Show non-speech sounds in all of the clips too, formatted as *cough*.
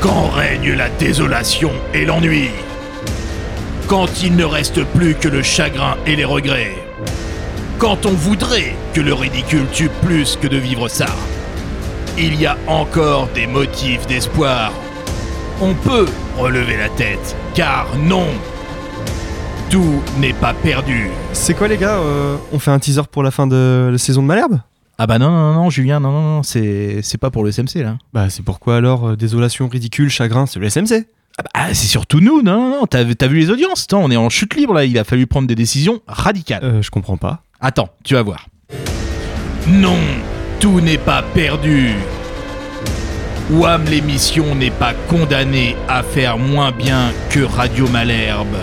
Quand règne la désolation et l'ennui. Quand il ne reste plus que le chagrin et les regrets. Quand on voudrait que le ridicule tue plus que de vivre ça. Il y a encore des motifs d'espoir. On peut relever la tête, car non, tout n'est pas perdu. C'est quoi les gars euh, On fait un teaser pour la fin de la saison de Malherbe? Ah bah non, non, non, Julien, non, non, non, c'est c'est pas pour le SMC là. Bah c'est pourquoi alors euh, Désolation, ridicule, chagrin, c'est le SMC Ah bah c'est surtout nous, non, non, non, t'as t'as vu les audiences? Attends, on est en chute libre là, il a fallu prendre des décisions radicales. Euh, je comprends pas. Attends, tu vas voir. Non, tout n'est pas perdu. Wham l'émission n'est pas condamnée à faire moins bien que Radio Malherbe.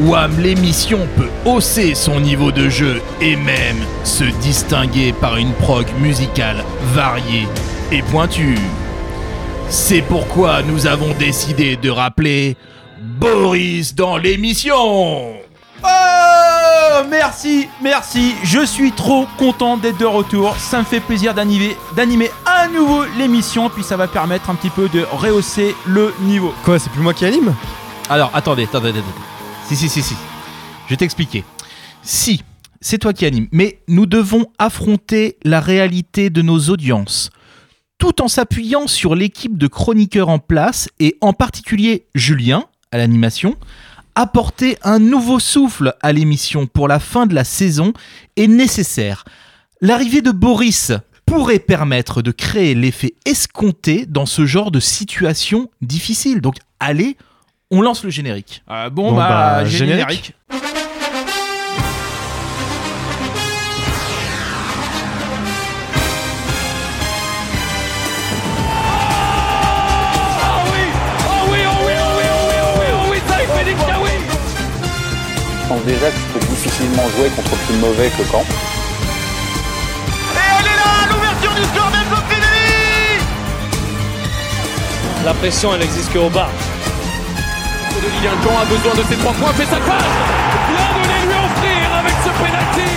Wham l'émission peut hausser son niveau de jeu et même se distinguer par une prog musicale variée et pointue. C'est pourquoi nous avons décidé de rappeler Boris dans l'émission. Oh Merci, merci, je suis trop content d'être de retour. Ça me fait plaisir d'animer, d'animer à nouveau l'émission, puis ça va permettre un petit peu de rehausser le niveau. Quoi, c'est plus moi qui anime? Alors, attendez, attendez, attendez. Si, si, si, si. Je vais t'expliquer. Si, c'est toi qui anime, mais nous devons affronter la réalité de nos audiences, tout en s'appuyant sur l'équipe de chroniqueurs en place, et en particulier Julien, à l'animation, apporter un nouveau souffle à l'émission pour la fin de la saison est nécessaire. L'arrivée de Boris pourrait permettre de créer l'effet escompté dans ce genre de situation difficile. Donc allez, on lance le générique. Euh, bon, Bon, bah, bah, générique. Je pense déjà que je peux difficilement jouer contre plus mauvais que Caen. La pression, elle existe qu'au bas. De Lilian Jean a besoin de ses trois points, fait sa passe Bien de les lui offrir avec ce penalty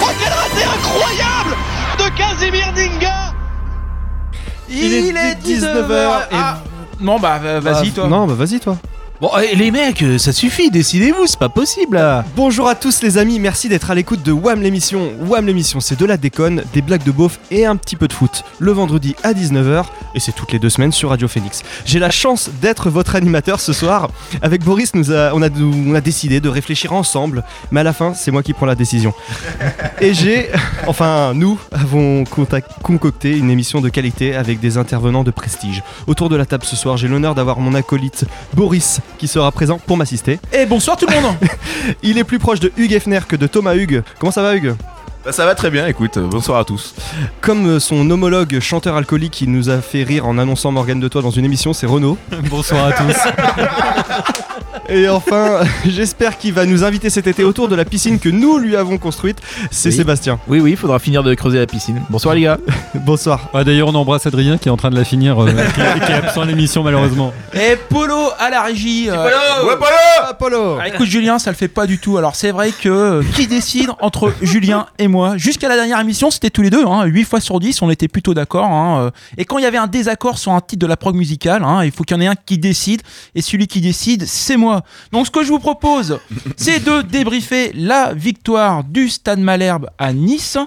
Oh quel raté incroyable de Casimir Dinga Il, est 19h. Ah. Non, bah, vas-y, Bah, toi. Non, bah vas-y toi. Bon, eh, les mecs, euh, ça suffit, décidez-vous, c'est pas possible. Bonjour à tous les amis, merci d'être à l'écoute de Wham l'émission. Wham l'émission, c'est de la déconne, des blagues de beauf et un petit peu de foot. Le vendredi à 19h, et c'est toutes les deux semaines sur Radio Phoenix. J'ai la chance d'être votre animateur ce soir. Avec Boris, nous on, a, décidé de réfléchir ensemble, mais à la fin, c'est moi qui prends la décision. Et j'ai, enfin, nous avons concocté une émission de qualité avec des intervenants de prestige. Autour de la table ce soir, j'ai l'honneur d'avoir mon acolyte Boris qui sera présent pour m'assister. Et bonsoir tout le monde. *laughs* Il est plus proche de Hugues Hefner que de Thomas Hugues. Comment ça va Hugues? Bah, ça va très bien, écoute, euh, bonsoir à tous. Comme euh, son homologue chanteur alcoolique qui nous a fait rire en annonçant Morgane de Toi dans une émission, c'est Renaud. *laughs* Bonsoir à tous. *laughs* Et enfin, *laughs* j'espère qu'il va nous inviter cet été autour de la piscine que nous lui avons construite, c'est Oui. Sébastien. Oui, oui, il faudra finir de creuser la piscine. Bonsoir les gars. *laughs* Bonsoir. Ah, D'ailleurs, on embrasse Adrien qui est en train de la finir, euh, qui, est, qui est absent à l'émission malheureusement. *laughs* Et Polo à la régie. euh, Ouais, Polo Apollo Ah, écoute Julien, ça le fait pas du tout. Alors c'est vrai que euh, qui décide entre Julien et moi? Jusqu'à la dernière émission, c'était tous les deux. Hein, 8 fois sur 10, on était plutôt d'accord. hein. Et quand il y avait un désaccord sur un titre de la prog musicale, hein, il faut qu'il y en ait un qui décide. Et celui qui décide, c'est moi. Donc ce que je vous propose, c'est de débriefer la victoire du Stade Malherbe à Nice.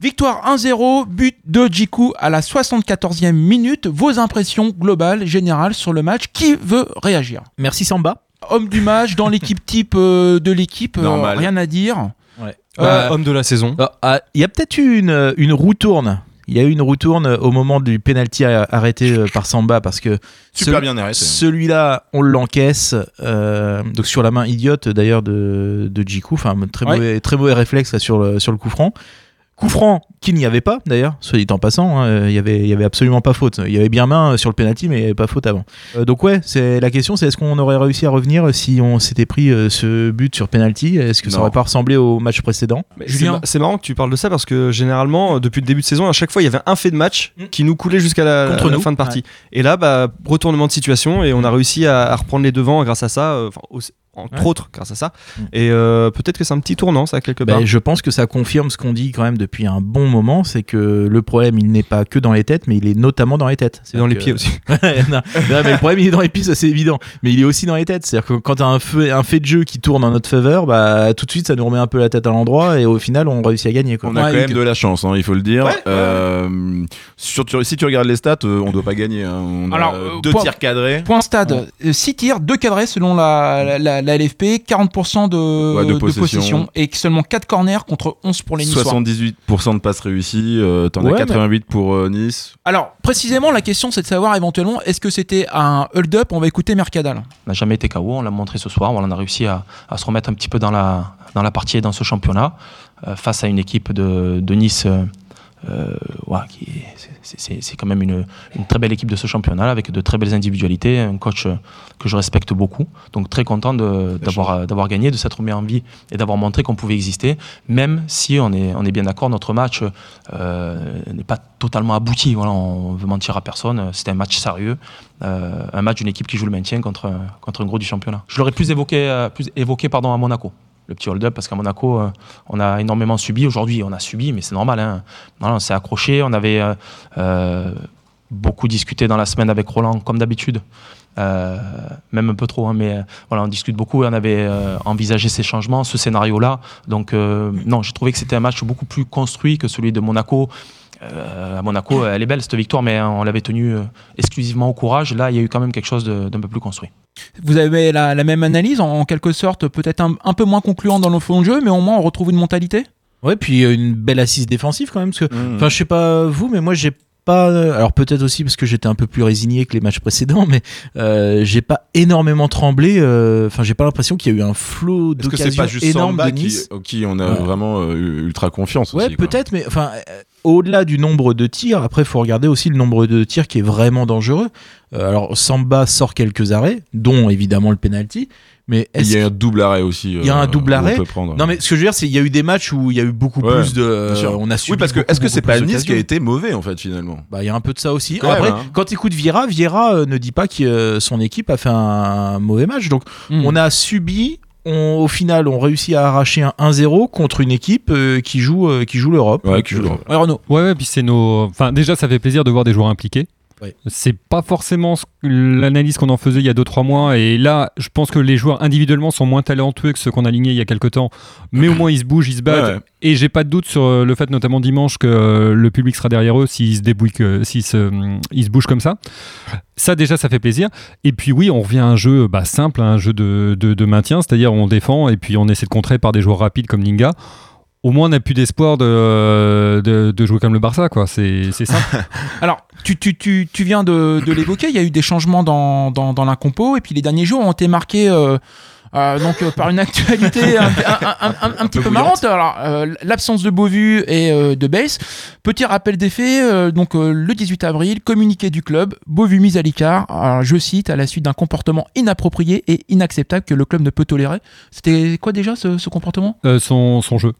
Victoire 1-0, but de Djikou à la 74e minute. Vos impressions globales, générales sur le match. Qui veut réagir? Merci Samba. Homme du match dans l'équipe type euh, de l'équipe, euh, Normal. rien à dire. Ouais. Euh, Homme de la saison. Ah, ah, Il y a peut-être eu une, une roue tourne. Il y a eu une roue tourne au moment du penalty arrêté euh, par Samba parce que Super ce- bien arrêté. celui-là, on l'encaisse. euh, donc sur la main idiote d'ailleurs de, de Djikou. Enfin, très, Ouais. mauvais, très mauvais réflexe là, sur, le, sur le coup franc. Coup franc qu'il n'y avait pas d'ailleurs, soit dit en passant, hein, euh, il y avait, il y avait absolument pas faute. Il y avait bien main euh, sur le penalty, mais il y avait pas faute avant. Euh, donc ouais, c'est la question, c'est est-ce qu'on aurait réussi à revenir si on s'était pris euh, ce but sur penalty? Est-ce que ça aurait pas ressemblé au match précédent? Mais Julien. c'est ma- C'est marrant que tu parles de ça parce que généralement, depuis le début de saison, à chaque fois, il y avait un fait de match Mm. qui nous coulait jusqu'à la, Contre la nous. fin de partie. Et là, bah, retournement de situation et on a réussi à, à reprendre les devants grâce à ça. euh, enfin, au- entre Ouais. autres grâce à ça. Mm. Et euh, peut-être que c'est un petit tournant, ça, quelque part. Ben, je pense que ça confirme ce qu'on dit quand même depuis un bon moment, c'est que le problème il n'est pas que dans les têtes, mais il est notamment dans les têtes. C'est dans les pieds aussi. *laughs* non, non, mais le problème il est dans les pieds, ça c'est évident. Mais il est aussi dans les têtes. C'est-à-dire que quand t'as un, feu, un fait de jeu qui tourne en notre faveur, bah tout de suite ça nous remet un peu la tête à l'endroit et au final on réussit à gagner. Quoi. On a Ouais, quand même que- de la chance, hein, il faut le dire. Euh, sur- tu- si tu regardes les stats, euh, on doit pas gagner. hein. On Alors, a euh, deux point- tirs cadrés. Point stade, 6 tirs, 2 cadrés selon la, la, la- la LFP, 40% de, Ouais, de de possession. possession. et seulement 4 corners contre 11 pour les Niçois. 78% de passes réussies, euh, t'en Ouais, as 88 pour euh, Nice. Alors, précisément, la question c'est de savoir éventuellement, est-ce que c'était un hold-up? On va écouter Mercadal. On n'a jamais été KO, on l'a montré ce soir. On a réussi à, à se remettre un petit peu dans la, dans la partie et dans ce championnat euh, face à une équipe de, de Nice. Euh, c'est- quand même une, une très belle équipe de ce championnat avec de très belles individualités, un coach euh, que je respecte beaucoup. Donc très content d'avoir euh, d'avoir gagné, de s'être remis en vie et d'avoir montré qu'on pouvait exister, même si on est, on est bien d'accord, notre match n'est pas totalement abouti. Voilà, on veut mentir à personne. C'était un match sérieux, euh, un match d'une équipe qui joue le maintien contre, contre un gros du championnat. Je l'aurais plus évoqué, euh, plus évoqué pardon, à Monaco. Le petit hold-up, parce qu'à Monaco, euh, on a énormément subi. Aujourd'hui, on a subi, mais c'est normal. Hein. Voilà, on s'est accroché. On avait euh, euh, beaucoup discuté dans la semaine avec Roland, comme d'habitude. Même un peu trop, hein, mais voilà, on discute beaucoup et on avait envisagé ces changements, ce scénario-là. Donc, non, j'ai trouvé que c'était un match beaucoup plus construit que celui de Monaco. À Monaco, elle est belle cette victoire, mais on l'avait tenue exclusivement au courage. Là, il y a eu quand même quelque chose d'un peu plus construit. Vous avez la, la même analyse, en, en quelque sorte, peut-être un, un peu moins concluant dans le fond de jeu, mais au moins on retrouve une mentalité? Ouais, puis euh, une belle assise défensive quand même. Parce que, Mmh. enfin, je sais pas vous, mais moi j'ai pas. Alors peut-être aussi parce que j'étais un peu plus résigné que les matchs précédents, mais euh, j'ai pas énormément tremblé. euh, Enfin, j'ai pas l'impression qu'il y a eu un flot d'occasions énorme Samba de qui, Nice. au qui on a Ouais. vraiment euh, ultra confiance Ouais, peut-être, mais enfin, euh, au-delà du nombre de tirs, après, il faut regarder aussi le nombre de tirs qui est vraiment dangereux. Euh, alors, Samba sort quelques arrêts, dont évidemment le penalty, mais Il y a un double arrêt aussi. Il y a un euh, double on arrêt. peut prendre. Non, mais ce que je veux dire, c'est qu'il y a eu des matchs où il y a eu beaucoup Ouais, plus de. sûr. on a subi Oui, parce que est-ce que c'est pas Nice qui a été mauvais en fait finalement? Bah, il y a un peu de ça aussi. Quand Après, même, hein. quand tu écoutes Vieira, Vieira euh, ne dit pas que euh, son équipe a fait un mauvais match. Donc, Hmm. on a subi. on- au final, on réussit à arracher un 1-0 contre une équipe euh, qui joue, euh, qui joue l'Europe. Ouais, qui joue euh, l'Europe. Ouais, Renaud. Ouais, ouais, puis c'est nos. Enfin, déjà, ça fait plaisir de voir des joueurs impliqués. C'est pas forcément l'analyse qu'on en faisait il y a 2-3 mois. Et là, je pense que les joueurs individuellement sont moins talentueux que ceux qu'on a alignés il y a quelques temps. Mais au moins, ils se bougent, ils se battent. Ouais, ouais. Et j'ai pas de doute sur euh, le fait, notamment dimanche, que euh, le public sera derrière eux s'ils se débrouillent, que- s'ils se, hum, ils se bougent comme ça. Ça, déjà, ça fait plaisir. Et puis, oui, on revient à un jeu bah, simple, un jeu de, de- de maintien, c'est-à-dire on défend et puis on essaie de contrer par des joueurs rapides comme Linga. Au moins, on n'a plus d'espoir de, de, de jouer comme le Barça, quoi. C'est c'est simple. *laughs* Alors, tu, tu, tu, tu viens de, de l'évoquer, il y a eu des changements dans, dans, dans la compo, et puis les derniers jours ont été marqués euh, euh, donc, euh, par une actualité un, un- un- un- un petit peu marrante. Alors, euh, l'absence de Beauvu et euh, de Base. Petit rappel des faits, euh, donc euh, le 18 avril, communiqué du club, Beauvu mise à l'écart, Alors, je cite, à la suite d'un comportement inapproprié et inacceptable que le club ne peut tolérer. C'était quoi déjà ce, ce comportement? Euh, son, son jeu.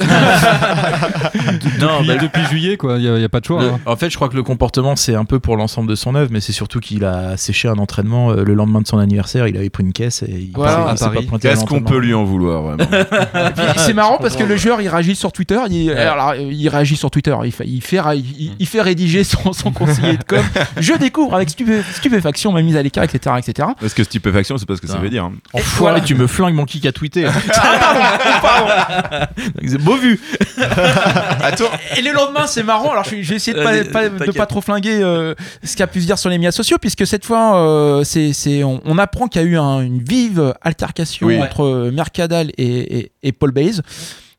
*laughs* Non, Depuis, bah, depuis juillet, quoi. Il n'y a, pas de choix. le- hein. en fait, je crois que le comportement, c'est un peu pour l'ensemble de son œuvre, mais c'est surtout qu'il a séché un entraînement euh, le lendemain de son anniversaire. Il avait pris une caisse et il Voilà, s'est- à il s'est pas Paris. pointé à Qu'est-ce qu'on peut lui en vouloir vraiment? *laughs* C'est marrant parce que le joueur il réagit sur Twitter, il, alors, il réagit sur Twitter, il fait, il fait, il, il fait rédiger son, son conseiller de com. *laughs* Je découvre avec stupé- stupéfaction ma mise à l'écart, etc., etc. Parce que stupéfaction, c'est pas ce que ça veut dire. hein. Enfoiré, tu me flingues mon kick à tweeter. Beau vu. *laughs* Et le lendemain, c'est marrant. Alors, je vais essayer de pas, pas- de t'inquiète. pas trop flinguer euh, ce qu'il y a pu se dire sur les médias sociaux, puisque cette fois, euh, c'est, c'est- on, on apprend qu'il y a eu un- une vive altercation Oui. entre euh, Mercadal et, et- et Paul Bays.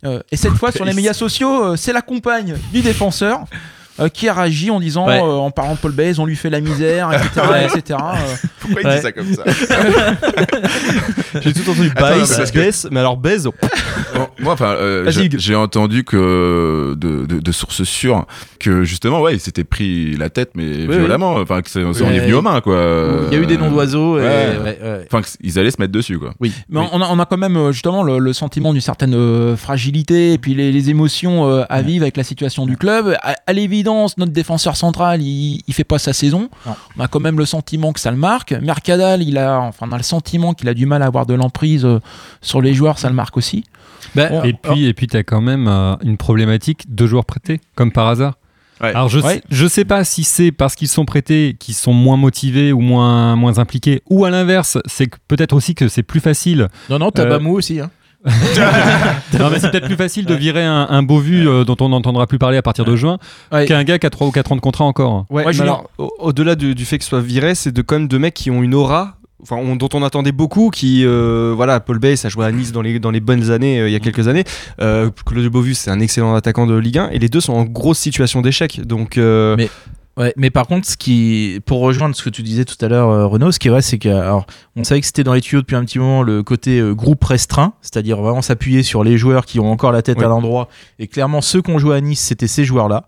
Euh, et cette fois, sur les médias sociaux, euh, c'est la compagne du défenseur. Euh, qui a réagi en disant, Ouais. euh, en parlant de Paul Bays, on lui fait la misère, *laughs* etc. etc. Euh, pourquoi il Ouais. dit ça comme ça *laughs* J'ai tout entendu parce que- mais alors Baise, oh, *laughs* Moi, enfin, euh, j'ai entendu que de, de, de sources sûres que justement, ouais, il s'était pris la tête, mais Oui, violemment. Enfin, que c'est Ouais. est venu aux mains, quoi. Il y a eu des noms d'oiseaux. et- ouais. ouais, ouais. Enfin, qu'ils allaient se mettre dessus, quoi. Oui. Mais Oui. on, a, on a quand même justement le, le sentiment d'une certaine fragilité et puis les, les émotions à vivre avec la situation du club. À, à l'évidence, évidence, notre défenseur central, il, il fait pas sa saison. Non. On a quand même le sentiment que ça le marque. Mercadal, il a, enfin, on a le sentiment qu'il a du mal à avoir de l'emprise euh, sur les joueurs, ça le marque aussi. Ben, Et puis, et puis tu as quand même euh, une problématique de joueurs prêtés, comme par hasard. Ouais. Alors je, Ouais. sais, je sais pas si c'est parce qu'ils sont prêtés qu'ils sont moins motivés ou moins, moins impliqués, ou à l'inverse, c'est peut-être aussi que c'est plus facile. non, non, t'as Euh, Bamou aussi. Hein. *laughs* non mais c'est peut-être plus facile de virer un, un beau vu euh, dont on n'entendra plus parler à partir de juin Ouais. qu'un gars qui a 3 ou 4 ans de contrat encore. Ouais, Ouais, mais Julien. alors, au- au-delà du, du fait que ce soit viré, c'est de quand même de mecs qui ont une aura. Enfin, on- dont on attendait beaucoup, qui, euh, voilà, Paul Bay, ça joué à Nice dans les, dans les bonnes années, euh, il y a quelques années. Euh, Claude Beauvue, c'est un excellent attaquant de Ligue 1, et les deux sont en grosse situation d'échec. Donc, euh, Mais- Ouais, mais par contre, ce qui, pour rejoindre ce que tu disais tout à l'heure, euh, Renaud, ce qui est vrai, c'est que, alors, on savait que c'était dans les tuyaux depuis un petit moment le côté euh, groupe restreint, c'est-à-dire vraiment s'appuyer sur les joueurs qui ont encore la tête à l'endroit. Et clairement, ceux qui ont joué à Nice, c'était ces joueurs-là.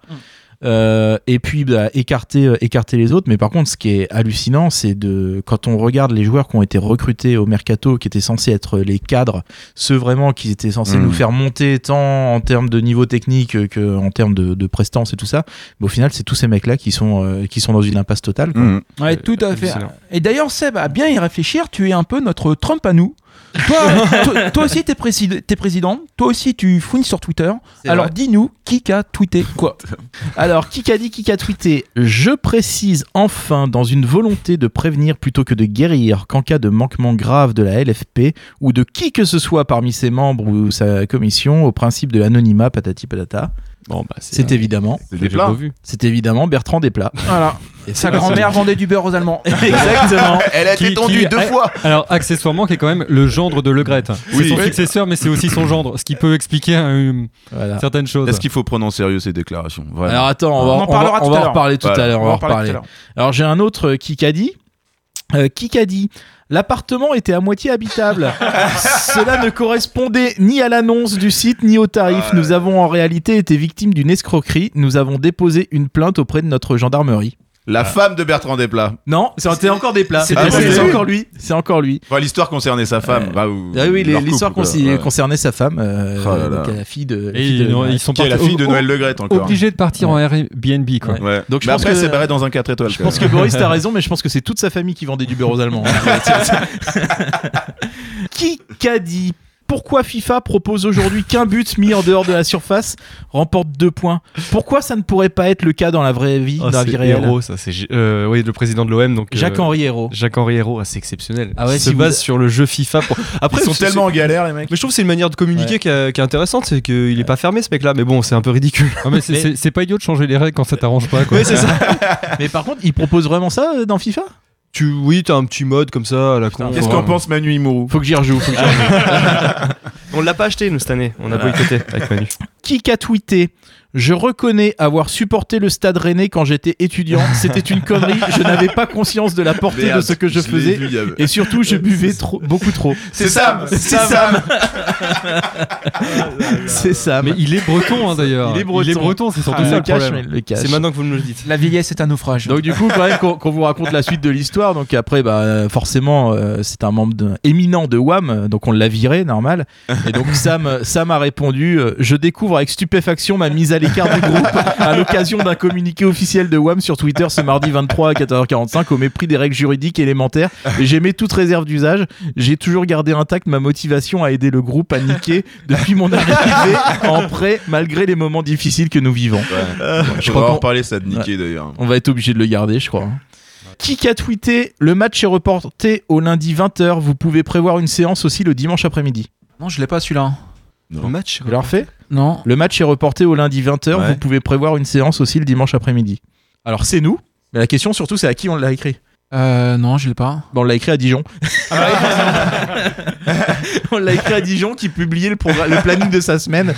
Euh, et puis bah, écarter, euh, écarter les autres. Mais par contre, ce qui est hallucinant, c'est de quand on regarde les joueurs qui ont été recrutés au mercato, qui étaient censés être les cadres, ceux vraiment qui étaient censés Mhm. nous faire monter tant en termes de niveau technique que en termes de, de prestance et tout ça. Mais au final, c'est tous ces mecs-là qui sont euh, qui sont dans une impasse totale. quoi. Mhm. Ouais, tout à fait. excellent. Et d'ailleurs, Seb, à bien y réfléchir, tu es un peu notre Trump à nous. Toi, *laughs* toi, toi aussi, t'es présid- t'es président. Toi aussi, tu fouines sur Twitter. Alors, dis-nous qui a tweeté quoi. *laughs* Alors, qui a dit, qui a tweeté Je précise enfin, dans une volonté de prévenir plutôt que de guérir, qu'en cas de manquement grave de la LFP ou de qui que ce soit parmi ses membres ou sa commission, au principe de l'anonymat, patati patata, bon, bah, c'est évidemment, C'est des plats. c'est évidemment Bertrand Desplat. Voilà. Et Sa c'est- grand-mère vendait du beurre aux Allemands. *laughs* *laughs* Exactement. Elle a Qui- été tendue qui- deux fois. *laughs* Alors accessoirement qui est quand même le gendre de Le Gret. C'est Oui. son Oui. successeur mais c'est aussi son gendre, ce qui peut expliquer euh, Voilà. certaines choses. Est-ce qu'il faut prendre en sérieux ces déclarations? Vraiment. Alors attends, on va, On en on va- parlera on tout va à en l'heure. reparler tout Voilà. à l'heure. On va en reparler. tout à l'heure. Alors j'ai un autre euh, qui a dit. Euh, qui a dit L'appartement était à moitié habitable. Cela ne correspondait ni à l'annonce du site ni au tarif. Nous avons en réalité été victimes d'une escroquerie. Nous avons déposé une plainte auprès de notre gendarmerie. La femme de Bertrand Desplat. Non, c'était encore des plats. C'était Ah, c'est encore lui. C'est encore lui. Enfin, l'histoire concernait sa femme. bah, ou- Ah oui, l'histoire Ouais. concernait sa femme, euh, Oh là là. donc la fille de. la Et fille de- ils, ils sont Qui est la fille de Noël Le Gret encore. obligés de partir en Airbnb quoi. Ouais. Donc, je mais pense après, que- c'est barré dans un 4 étoiles. Je pense que Boris t'as *laughs* raison, mais je pense que c'est toute sa famille qui vendait du beurre aux Allemands. *laughs* qui qu'a dit pourquoi FIFA propose aujourd'hui qu'un but mis en dehors de la surface remporte deux points Pourquoi ça ne pourrait pas être le cas dans la vraie vie, Oh, dans la c'est vie réelle héros, ça. C'est euh, oui, le président de l'OM. Donc, euh, Jacques-Henri Hérault. Jacques-Henri Hérault, ah, c'est exceptionnel. Ah ouais, Il si se vous- base sur le jeu FIFA. Pour... Après, Ils sont tellement en galère, les mecs. Mais je trouve que c'est une manière de communiquer Ouais. qui, est- qui est intéressante, c'est qu'il est pas fermé ce mec-là, mais bon, c'est un peu ridicule. Ah, mais c'est- Mais- pas idiot de changer les règles quand ça t'arrange pas quoi. Oui, c'est ça. *laughs* Mais par contre, il propose vraiment ça euh, dans FIFA? Tu, oui, t'as un petit mode comme ça à la con. Qu'est-ce qu'en pense Manu Imourou Faut que j'y rejoue. faut que j'y rejoue. *laughs* On l'a pas acheté nous cette année, on a boycotté avec Manu. qui a tweeté Je reconnais avoir supporté le stade rennais quand j'étais étudiant. C'était une connerie. Je n'avais pas conscience de la portée Merde, de ce que je faisais. vu, Et surtout, je buvais trop, beaucoup trop. *laughs* C'est Sam C'est Sam *laughs* C'est ça. Mais il est breton hein, d'ailleurs. Il est breton. c'est surtout Ah, ça le le cache, problème. mais le cache. C'est maintenant que vous me le dites. La vieillesse est un naufrage. Donc du coup, quand même, qu'on vous raconte la suite de l'histoire, donc après, bah, forcément, euh, c'est un membre de- éminent de WAM, donc on l'a viré, normal. Et donc Sam, Sam a répondu euh, Je découvre avec stupéfaction ma mise à l'écart du groupe à *laughs* l'occasion d'un communiqué officiel de WAM sur Twitter ce mardi 23 à 14h45 au mépris des règles juridiques élémentaires. J'aimais toute réserve d'usage. J'ai toujours gardé intacte ma motivation à aider le groupe à niquer depuis mon arrivée en prêt, malgré les moments difficiles que nous vivons. Je je crois crois en qu'on- reparler, ça de niquer d'ailleurs. On va être obligé de le garder, je crois. Qui a tweeté Le match est reporté au lundi 20h. Vous pouvez prévoir une séance aussi le dimanche après-midi. Non, je l'ai pas celui-là. Le match Vous l'avez refait Non. Le match est reporté au lundi 20h. Ouais. Vous pouvez prévoir une séance aussi le dimanche après-midi. Alors, c'est nous. Mais la question surtout, c'est à qui on l'a écrit Euh, non, je l'ai pas. Bon, on l'a écrit à Dijon. *laughs* on l'a écrit à Dijon qui publiait le, planning de sa semaine.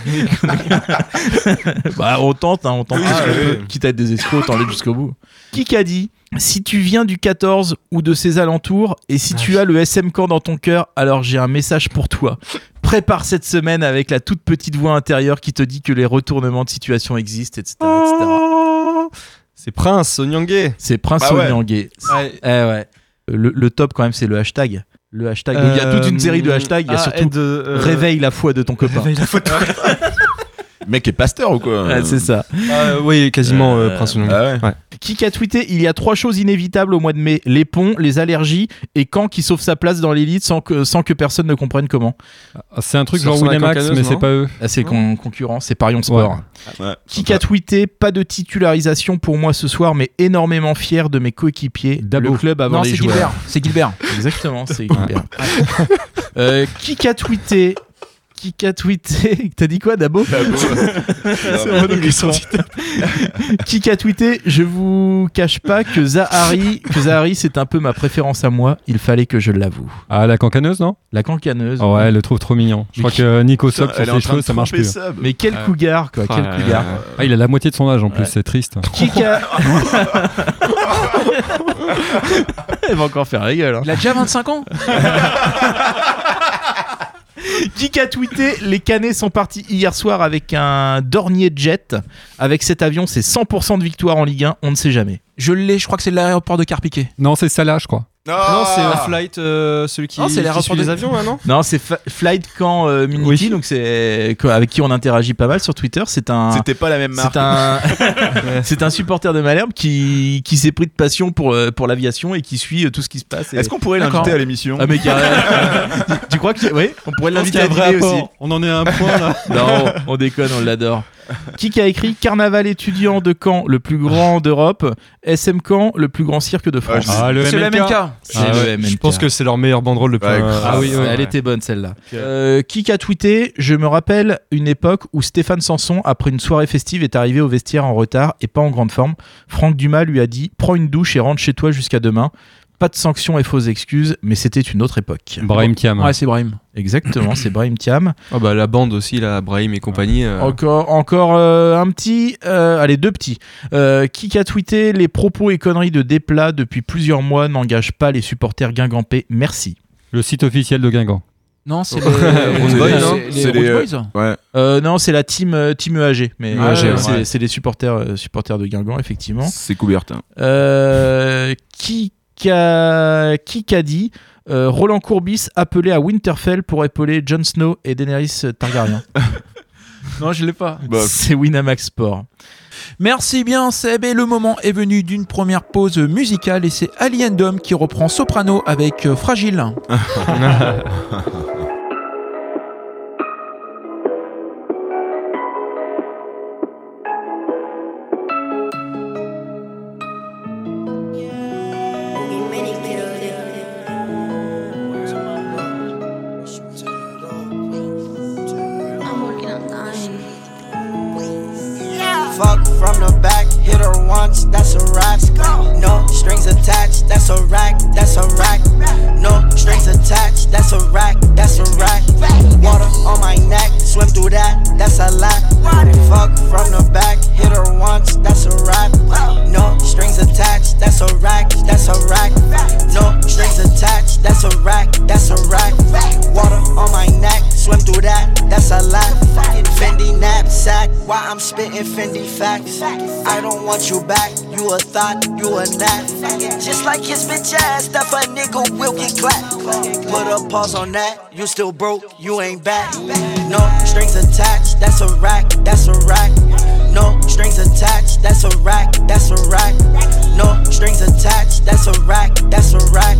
*laughs* bah, on tente, hein, on tente. Oui, tout ce qu'on oui, peut. oui. Quitte à être des escrocs, autant aller jusqu'au bout. Qui a dit Si tu viens du 14 ou de ses alentours et si tu as le SM Camp dans ton cœur, alors j'ai un message pour toi. Prépare cette semaine avec la toute petite voix intérieure qui te dit que les retournements de situation existent, etc. etc. C'est Prince, Onyangé. C'est Prince Ah ouais. Onyangé. Eh ouais. Le, le top quand même, c'est le hashtag. Le hashtag. Il y a toute une série de hashtags. Il y a Ah, surtout euh, réveille la foi de ton copain. réveille la foi de ton- *laughs* Le mec est pasteur ou quoi c'est ça. Euh, oui, quasiment euh, Prince Nong. Ah ouais. Qui a tweeté Il y a trois choses inévitables au mois de mai les ponts, les allergies et Caen qui sauve sa place dans l'élite sans que, sans que personne ne comprenne comment. Ah, C'est un truc genre Winamax, mais c'est pas eux. Ah, c'est con- concurrent, c'est Parion Sport. Ouais. Qui a tweeté Pas de titularisation pour moi ce soir, mais énormément fier de mes coéquipiers. Le club avant Non, les c'est joueurs. Gilbert. C'est Gilbert. Exactement, c'est Gilbert. Euh, qui a tweeté Qui a tweeté *laughs* T'as dit quoi Dabo qui *laughs* sont- Qui *laughs* a tweeté Je vous cache pas que Zahari, que Zahari c'est un peu ma préférence à moi. Il fallait que je l'avoue. Ah, la cancaneuse, non? La cancaneuse. Oh, Ouais, elle le trouve trop mignon. Je Mais crois que Nico Sop sur en ses train cheveux, de ça marche plus. Mais quel cougar quoi, quel Ah, cougar. Ah, il a la moitié de son âge en plus, Ouais. c'est triste. Qui a... Elle va encore faire la gueule. hein. Il a déjà 25 ans. Qui a tweeté Les Canets sont partis hier soir avec un Dornier Jet. Avec cet avion, c'est 100% de victoire en Ligue 1. On ne sait jamais. Je l'ai, je crois que c'est l'aéroport de Carpiquet. Non, c'est Salah, je crois. Non, c'est un flight, euh, celui qui, Non, c'est les avions, là, non Non, c'est Flight Camp euh, Minity, Oui. donc c'est avec qui on interagit pas mal sur Twitter. C'est un. C'était pas la même marque. C'est un, *laughs* *laughs* c'est un supporter de Malherbe qui, qui s'est pris de passion pour, euh, pour l'aviation et qui suit euh, tout ce qui se passe. Et- Est-ce qu'on pourrait l'inviter à l'émission? Ah mais carrément. *laughs* tu crois que oui, on pourrait l'inviter à dîner aussi. On en est à un point là. Non, on déconne, on l'adore. Qui a écrit Carnaval étudiant de Caen, le plus grand d'Europe, SM Caen, le plus grand cirque de France. Ah, le C'est le. C'est Ah le ouais, MNK. Je pense que c'est leur meilleure banderole depuis. Ouais, un-. Ah oui, ouais, elle ouais. était bonne celle-là. Euh, qui a tweeté Je me rappelle une époque où Stéphane Sanson, après une soirée festive, est arrivé au vestiaire en retard et pas en grande forme. Franck Dumas lui a dit Prends une douche et rentre chez toi jusqu'à demain. Pas de sanctions et fausses excuses, mais c'était une autre époque. Brahim Thiam. Ouais, c'est Brahim. Exactement, c'est Brahim Thiam. *laughs* Ah bah la bande aussi, là, Brahim et compagnie. euh, Encore, encore euh, un petit, euh, allez deux petits. Euh, qui a tweeté les propos et conneries de Desplat depuis plusieurs mois n'engagent pas les supporters guingampais. Merci. Le site officiel de Guingamp. Non, c'est *laughs* Rose les, Boys, les- non les C'est les, Rose Boys. Ouais. Euh, non, c'est la team team EAG, mais euh, ouais. c'est les supporters supporters de Guingamp effectivement. C'est Coubertin. Euh, qui a qui a dit euh, Roland Courbis appelé à Winterfell pour épauler Jon Snow et Daenerys Targaryen. *laughs* Non, je l'ai pas. Bah, c'est Winamax Sport. Merci bien Seb et le moment est venu d'une première pause musicale et c'est Alien Dome qui reprend Soprano avec euh, Fragile. *laughs* that's a rack, that's a rack. No strings attached, that's a rack, that's a rack. Water on my neck, swim through that, that's a lack. Fuck from the back, hit her once, that's a rack. No strings attached, that's a rack, that's a rack. No strings attached, that's a rack, that's a rack. Water on my neck, swim through that, that's a lack. Fendi knapsack, why I'm spitting Fendi facts. I don't want you back, you a thought, you a nap. Just like his bitch ass, that a nigga will get clapped. Put a pause on that, you still broke, you ain't back. No strings attached, that's a rack, that's a rack. No strings attached, that's a rack, that's a rack. No strings attached, that's a rack, that's a rack.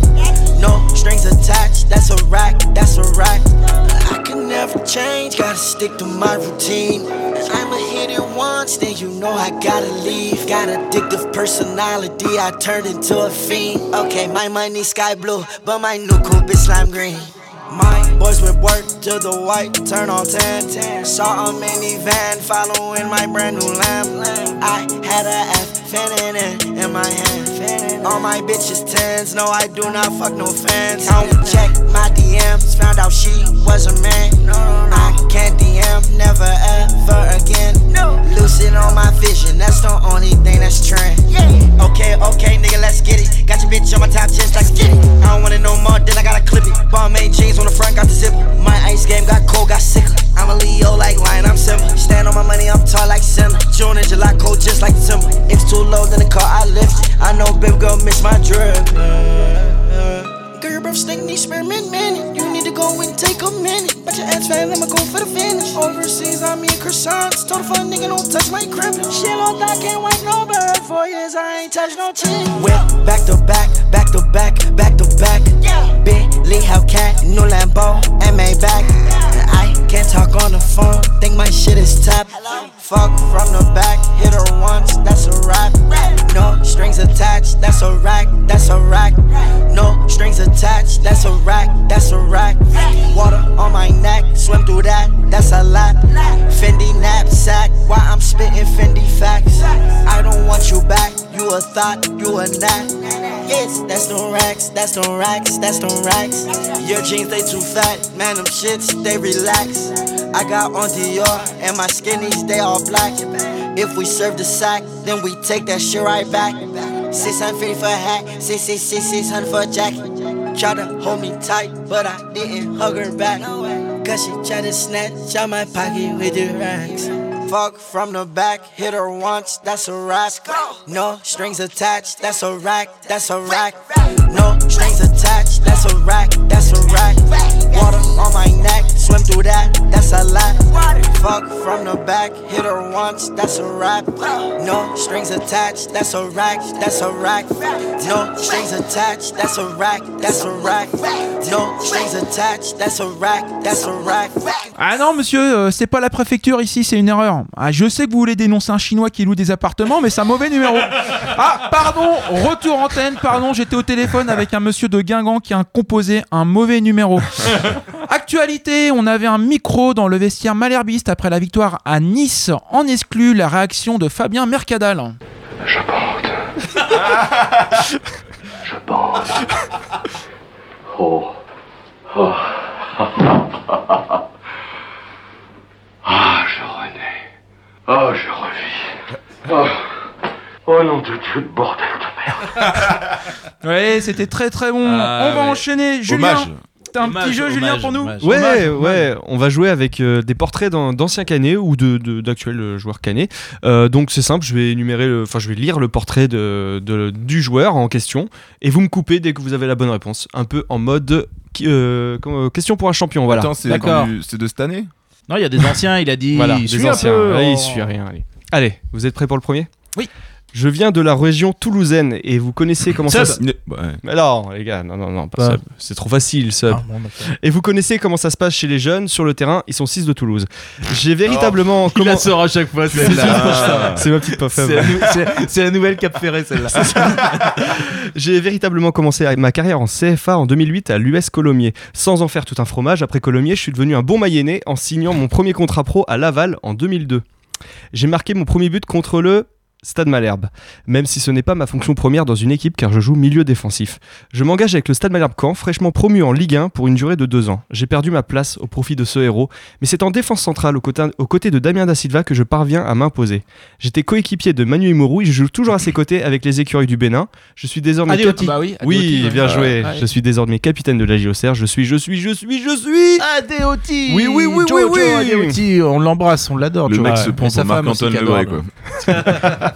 No strings attached, that's a rack, that's a rack. I can never change, gotta stick to my routine. I'ma hit it once, then you know I gotta leave. Got addictive personality, I turned into a fiend. Okay, my money sky blue, but my new coupe is slime green. My boys with work to the white, turn on 10. Saw a minivan following my brand new lamp. I had a F feminine in my hand. All my bitches tens, no, I do not fuck no fans. Would check my DMs, found out she was a man. I can't DM, never ever again. Lucid on my vision, that's the only thing that's trend. Okay, okay, nigga, let's get it. Got your bitch on my top chest like a kitty. I don't want it no more, then I gotta clip it. Ball made jeans on the front, got the zipper. My ice game got cold, got sicker. I'm a Leo like lion, I'm simple. Stand on my money, I'm tall like Senna. June and July, cold just like timber. It's too low, then the car I lift. it. I know baby girl miss my drip. Girl, your breath stink, need spearmint minute. You need to go and take a minute. But your ass fat, I'ma go for the finish. Overseas, I'm in racks. Told a fuck nigga don't touch my crib. Shit on that can't wipe no bird. Four years I ain't touched no chick. Whip back to back, back to back, back to back. Yeah. Bentley Hellcat, new Lambo, and Maybach. I can't talk on the phone, think my shit is tapped. Fuck from the back, hit her once, that's a wrap. No strings attached, that's a rack, that's a rack. No strings attached, that's a rack, that's a rack. Water on my neck, swim through that, that's a lap. Fendi knapsack, why I'm spitting Fendi facts. I don't want you back, you a thought, you a nat. Yes, that's no racks, that's no racks, that's no racks. Your jeans, they too fat, man, them shits, they relax. I got on Dior, and my skinnies, they all black. If we serve the sack, then we take that shit right back. 650 for a hat, 666, 600 for a jacket. Try to hold me tight, but I didn't hug her back. Cause she tried to snatch out my pocket with the racks. Fuck from the back, hit her once, that's a rack. No strings attached, that's a rack, that's a rack. No strings attached, that's a rack, that's a rack. Water on my neck, swim through that, that's a. Fuck from the back, hit her once, that's a rap. No strings attached, that's a rack, that's a rack. No strings attached, that's a rack, that's a rack. No strings attached, that's a rack, that's a rack. Ah non, monsieur, euh, c'est pas la préfecture ici, c'est une erreur. Ah, je sais que vous voulez dénoncer un chinois qui loue des appartements, mais c'est un mauvais numéro. *laughs* Ah, pardon, retour antenne, pardon, j'étais au téléphone avec un monsieur de Guingamp qui a composé un mauvais numéro. *laughs* Actualité, on avait un micro dans le vestiaire malherbiste après la victoire à Nice, en exclut la réaction de Fabien Mercadal. Je bande. *laughs* Je bande. Oh. Oh. Ah, je renais. Oh, je revis. Oh. Oh nom de Dieu, de bordel de merde. Ouais, c'était très très bon. Ah, on va ouais. enchaîner. Julien, Hommage. T'as un petit jeu, Julien, pour nous Ouais, Hommage, hommage. ouais, on va jouer avec euh, des portraits d'an- d'anciens canets ou de- de- d'actuels euh, joueurs canets. Euh, donc c'est simple, je vais énumérer, le- enfin je vais lire le portrait de, de- du joueur en question et vous me coupez dès que vous avez la bonne réponse. Un peu en mode euh, question pour un champion, voilà. Attends, c'est quand du- c'est de cette année? Non, il y a des anciens, il a dit. Voilà, il des suit un anciens. peu, Allez, oh. il suit rien. Allez. Allez, vous êtes prêts pour le premier? Oui. Je viens de la région toulousaine et vous connaissez comment ça se... Ouais. Mais non, les gars, non, non, non, pas Bah. C'est trop facile, Seb. Ah, d'accord. et vous connaissez comment ça se passe chez les jeunes sur le terrain? Ils sont 6 de Toulouse. J'ai véritablement. Oh, Il la sort à chaque fois, *laughs* celle-là. C'est ma petite C'est la, nou- c'est- c'est la nouvelle Cap Ferré, celle-là. *laughs* J'ai véritablement commencé ma carrière en CFA en 2008 à l'US Colomiers. Sans en faire tout un fromage, après Colomiers, je suis devenu un bon mayennais en signant mon premier contrat pro à Laval en 2002. J'ai marqué mon premier but contre le Stade Malherbe, même si ce n'est pas ma fonction première dans une équipe car je joue milieu défensif. Je m'engage avec le Stade Malherbe Caen, fraîchement promu en Ligue 1 pour une durée de deux ans. J'ai perdu ma place au profit de ce héros, mais c'est en défense centrale aux côtés, aux côtés de Damien Da Silva que je parviens à m'imposer. J'étais coéquipier de Manu Imourou et je joue toujours à ses côtés avec les écureuils du Bénin. Je suis désormais Adeoti. capi- Bah oui, oui, Adeoti, ouais. bien joué. Ouais. Je suis désormais capitaine de la JOCR. Je suis, je suis, je suis, je suis. Adeoti Oui, oui, oui, oui, oui. Adeoti, on l'embrasse, on l'adore. Le mec se prend sa pour femme Marc-Antoine adore. quoi. *laughs*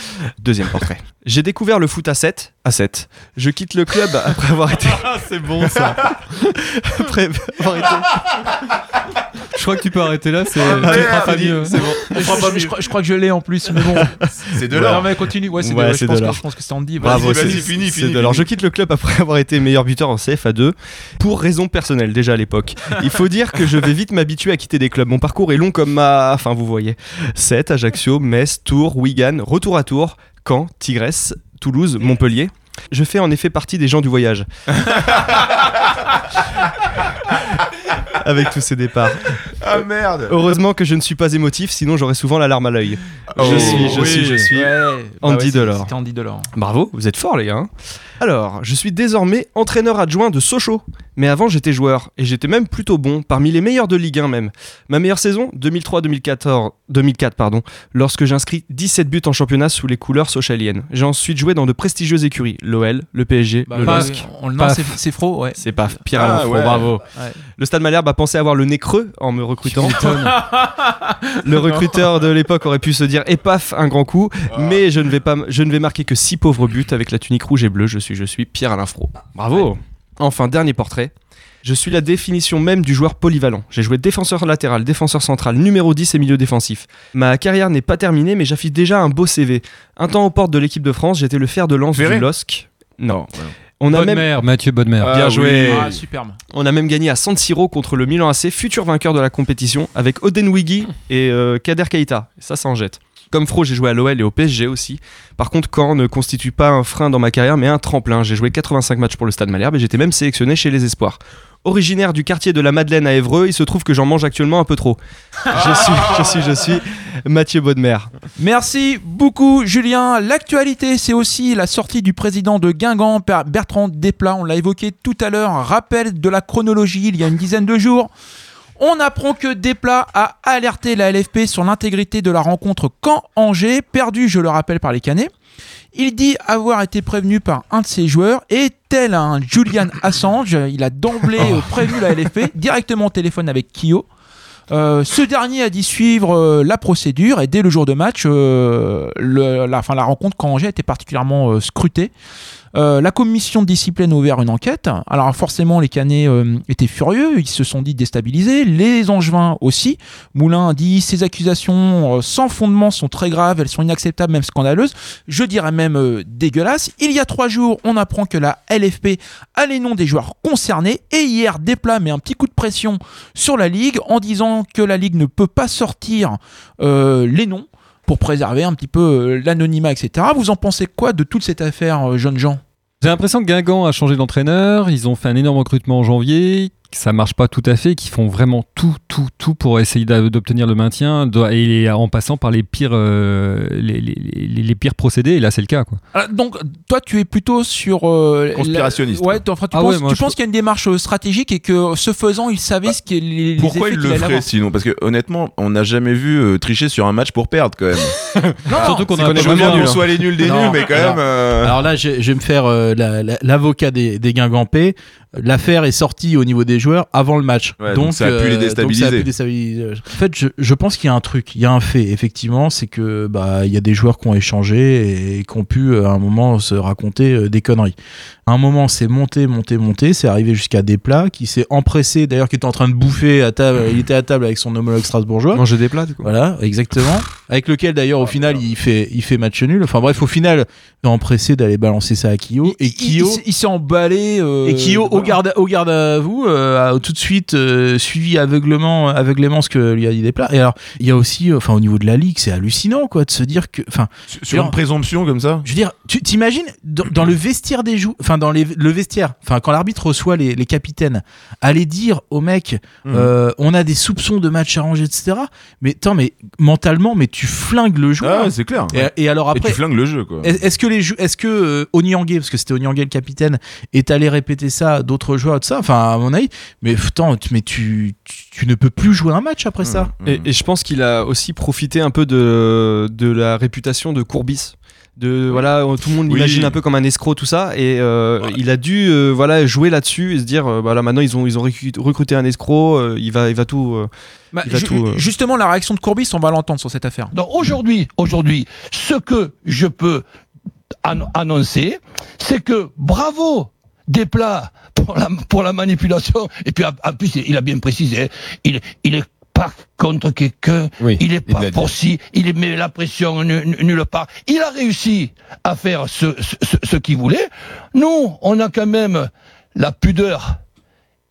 Deuxième portrait. *laughs* J'ai découvert le foot à 7. À 7. Je quitte le club après avoir été. *laughs* c'est bon ça. *laughs* après avoir été. Je crois que tu peux arrêter là, c'est Ah, tu feras pas mieux. c'est bon. Je, je- je crois, je crois que je l'ai en plus, mais bon. C'est de Ouais, l'or. Non, mais continue. Ouais, c'est Ouais, de de que- l'or. je pense que c'est Andy. Bravo, Vas-y, c'est vas-y, fini, c'est fini, de l'or. fini. Je quitte le club après avoir été meilleur buteur en CFA2 pour raison personnelle déjà à l'époque. Il faut dire que je vais vite m'habituer à quitter des clubs. Mon parcours est long comme ma. Enfin, vous voyez. 7, Ajaccio, Metz, Tours, Wigan, retour à Tours, Caen, Tigresse, Toulouse, Montpellier. Je fais en effet partie des gens du voyage. *laughs* Avec tous ces départs. Ah merde Heureusement que je ne suis pas émotif, sinon j'aurais souvent la larme à l'œil. Oh, je suis, je oui. suis, je suis. Ouais, bah Andy ouais, Delors. C'était Andy Delors. Bravo, vous êtes forts les gars. hein. Alors, je suis désormais entraîneur adjoint de Sochaux. Mais avant, j'étais joueur et j'étais même plutôt bon, parmi les meilleurs de Ligue 1 même. Ma meilleure saison, 2003-2014, 2004 pardon, lorsque j'inscris 17 buts en championnat sous les couleurs sochaliennes. J'ai ensuite joué dans de prestigieuses écuries, l'OL, le PSG, Bah, le LOSC. on- non, Paf. c'est- c'est faux, ouais. C'est pas Pierre Ah, Fro, ouais. bravo. Ouais. Le Stade Malherbe a pensé avoir le nez creux en me recrutant. *laughs* le recruteur de l'époque aurait pu se dire et paf un grand coup, mais je ne vais pas, je ne vais marquer que six pauvres buts avec la tunique rouge et bleue. Je suis, je suis Pierre Alain Fro. Bravo. Enfin dernier portrait. Je suis la définition même du joueur polyvalent. J'ai joué défenseur latéral, défenseur central, numéro 10 et milieu défensif. Ma carrière n'est pas terminée, mais j'affiche déjà un beau CV. Un temps aux portes de l'équipe de France, j'étais le fer de lance Ferré du LOSC. Non. On a Bonne même mère, Mathieu Bonnemer. Bien joué. Ah, superbe. On a même gagné à San Siro contre le Milan AC, futur vainqueur de la compétition, avec Oden Wiggy et euh, Kader Keita. Ça, ça en jette. Comme Fro, j'ai joué à l'OL et au PSG aussi. Par contre, Caen ne constitue pas un frein dans ma carrière, mais un tremplin. J'ai joué 85 matchs pour le Stade Malherbe et j'étais même sélectionné chez les Espoirs. Originaire du quartier de la Madeleine à Évreux, il se trouve que j'en mange actuellement un peu trop. *laughs* Je suis, je suis, je suis Mathieu Baudemer. Merci beaucoup Julien. L'actualité, c'est aussi la sortie du président de Guingamp, Bertrand Desplat. On l'a évoqué tout à l'heure. Un rappel de la chronologie il y a une dizaine de jours. On apprend que Desplat a alerté la LFP sur l'intégrité de la rencontre Caen-Angers, perdue, je le rappelle, par les Canets. Il dit avoir été prévenu par un de ses joueurs et tel un Julian Assange, il a d'emblée euh, *laughs* prévenu la LFP directement au téléphone avec Kyo. Euh, ce dernier a dit suivre euh, la procédure et dès le jour de match, euh, le- la, enfin, la rencontre quand Angers était particulièrement scrutée. Euh, la commission de discipline a ouvert une enquête. Alors forcément, les Canets euh, étaient furieux, ils se sont dit déstabilisés. Les Angevins aussi. Moulin dit ces accusations euh, sans fondement sont très graves, elles sont inacceptables, même scandaleuses. Je dirais même dégueulasses. Il y a trois jours, on apprend que la LFP a les noms des joueurs concernés. Et hier, Desplat met un petit coup de pression sur la Ligue en disant que la Ligue ne peut pas sortir les noms pour préserver un petit peu euh, l'anonymat, etc. Vous en pensez quoi de toute cette affaire, euh, jeunes gens? J'ai l'impression que Guingamp a changé d'entraîneur. Ils ont fait un énorme recrutement en janvier. Que ça marche pas tout à fait. Qu'ils font vraiment tout, tout, tout pour essayer d'obtenir le maintien. Et en passant par les pires, euh, les, les- les- les pires procédés. Et là, c'est le cas. Quoi. Alors, Donc, toi, tu es plutôt sur. euh, Conspirationniste. la- Ouais, enfin, tu Ah penses, ouais, je- qu'il y a une démarche euh, stratégique et que ce faisant, il savait ce qui les, Pourquoi effets il qu'il le avoir. sinon? Parce que honnêtement, on n'a jamais vu euh, tricher sur un match pour perdre quand même. *laughs* Surtout qu'on a qu'on hein. soit les nuls des Non, nuls, mais quand alors- même. euh, Alors là, je, je vais me faire euh, la- la- l'avocat des, des Guingampais. L'affaire est sortie au niveau des joueurs avant le match. Ouais, donc ça a pu les euh, donc déstabiliser. ça a pu déstabiliser. En fait, je, je pense qu'il y a un truc, il y a un fait, effectivement, c'est que bah il y a des joueurs qui ont échangé et qui ont pu euh, à un moment se raconter euh, des conneries. À un moment, c'est monté, monté, monté, c'est arrivé jusqu'à des plats qui s'est empressé, d'ailleurs, qui était en train de bouffer à table. Il était à table avec son homologue strasbourgeois. Manger des plats, du coup. Voilà, exactement. Avec lequel d'ailleurs au final il fait il fait match nul. Enfin bref, au final, il est empressé d'aller balancer ça à Kyo et Il- Kyo il, il s'est emballé. euh, et Kyo au garde au garde à vous euh, tout de suite euh, suivi aveuglement aveuglément ce que lui a dit Desplat. Et alors, il y a aussi euh, enfin au niveau de la ligue, c'est hallucinant quoi de se dire que enfin sur une présomption comme ça. je veux dire, tu t'imagines dans, dans le vestiaire des joueurs, enfin dans les, le vestiaire, enfin quand l'arbitre reçoit les, les capitaines, aller dire au mec, euh, on a des soupçons de match arrangé, etc. Mais attends, mais mentalement, mais tu flingues le joueur. Ah, c'est clair. Et, et alors Et après, tu flingues le jeu quoi. est- est-ce que les est-ce que Onyangé, parce que c'était Onyangé le capitaine, est allé répéter ça d'autres joueurs de ça Enfin, à mon avis, mais putain, tu- mais tu, tu, tu ne peux plus jouer un match après ça. Mmh. Et, et je pense qu'il a aussi profité un peu de, de la réputation de Courbis. De, voilà, tout le monde Oui. l'imagine un peu comme un escroc, tout ça. Et euh, il a dû euh, voilà, jouer là-dessus et se dire euh, voilà, maintenant ils ont, ils ont recru- recruté un escroc, euh, il, va, il va tout. euh, Bah, il va ju- tout, euh, Justement, la réaction de Courbis, on va l'entendre sur cette affaire. Donc aujourd'hui, aujourd'hui, ce que je peux an- annoncer, c'est que bravo des plats pour la, pour la manipulation. Et puis en plus, il a bien précisé, il, il est pas contre quelqu'un, Oui, il est pas pour si, il met la pression nu- nu- nulle part. Il a réussi à faire ce, ce, ce- ce qu'il voulait. Nous, on a quand même la pudeur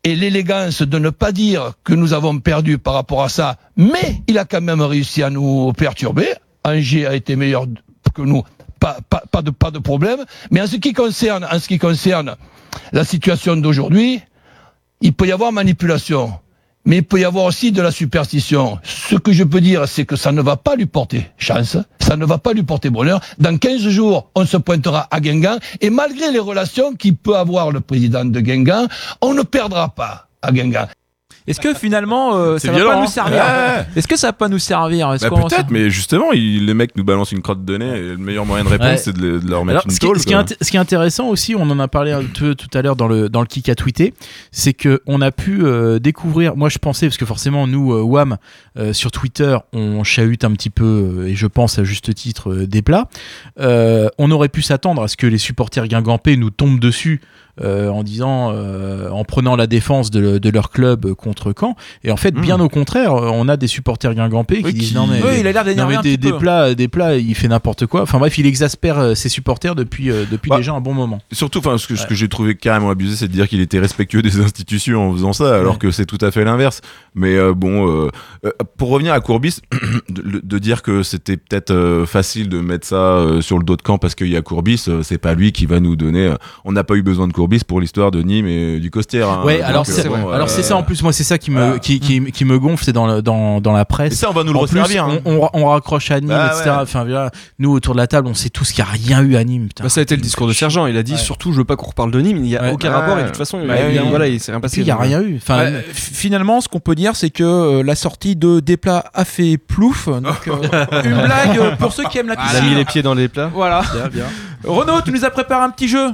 et l'élégance de ne pas dire que nous avons perdu par rapport à ça, mais il a quand même réussi à nous perturber. Angers a été meilleur que nous, pas, de, de problème. Mais en ce qui concerne, en ce qui concerne la situation d'aujourd'hui, il peut y avoir manipulation. Mais il peut y avoir aussi de la superstition. Ce que je peux dire, c'est que ça ne va pas lui porter chance, ça ne va pas lui porter bonheur. Dans 15 jours, on se pointera à Guingamp, et malgré les relations qu'il peut avoir le président de Guingamp, on ne perdra pas à Guingamp. Est-ce que finalement, euh, ça va violent, pas nous hein. servir Ouais. Est-ce que ça va pas nous servir Bah, qu'on- peut-être, mais justement, il, les mecs nous balancent une crotte de nez et le meilleur moyen de répondre, Ouais. c'est de, le- de leur mettre Alors, une ce, qui, ce qui est quoi. int- ce qui est intéressant aussi, on en a parlé un peu tout à l'heure dans le, dans le kick à tweeter, c'est que on a pu euh, découvrir, moi je pensais, parce que forcément nous, euh, WAM, euh, sur Twitter, on chahute un petit peu, et je pense à juste titre, euh, des plats. Euh, on aurait pu s'attendre à ce que les supporters guingampais nous tombent dessus en disant, euh, en prenant la défense de, de leur club contre Caen. Et en fait, bien au contraire, on a des supporters guingampés qui disent non mais, Oui, il a l'air non, mais des, plats, des plats, il fait n'importe quoi. Enfin bref, il exaspère euh, ses supporters depuis euh, depuis Bah, déjà un bon moment. Surtout, enfin, ce que, ce Ouais. que j'ai trouvé carrément abusé, c'est de dire qu'il était respectueux des institutions en faisant ça, alors que c'est tout à fait l'inverse. Mais euh, bon, euh, euh, pour revenir à Courbis, *clears throat* de, de dire que c'était peut-être euh, facile de mettre ça euh, sur le dos de camp parce qu'il y a Courbis, euh, c'est pas lui qui va nous donner. euh, on n'a pas eu besoin de Courbis pour l'histoire de Nîmes et du Costière. hein. Ouais, Donc, alors euh, c'est bon, alors euh, c'est ça en plus moi c'est ça qui me voilà. qui, qui, qui me gonfle c'est dans le, dans dans la presse. Et ça, on va nous le En plus, hein. on, on, on raccroche à Nîmes Bah etc. ouais. Enfin voilà, nous autour de la table on sait tous qu'il n'y a rien eu à Nîmes. putain. Bah, ça a été le discours de Sergent. Il a dit Ouais. surtout, je veux pas qu'on reparle de Nîmes. Il n'y a Ouais. aucun rapport et de toute façon, il, Bah, voilà, il s'est rien passé. il n'y a rien eu. Enfin, finalement, ce qu'on peut dire, c'est que euh, la sortie de Desplat a fait plouf. Donc, euh, *laughs* une blague euh, pour ceux qui aiment la Il a piscine. mis les pieds dans les plats. Voilà. Renaud, tu nous as préparé un petit jeu.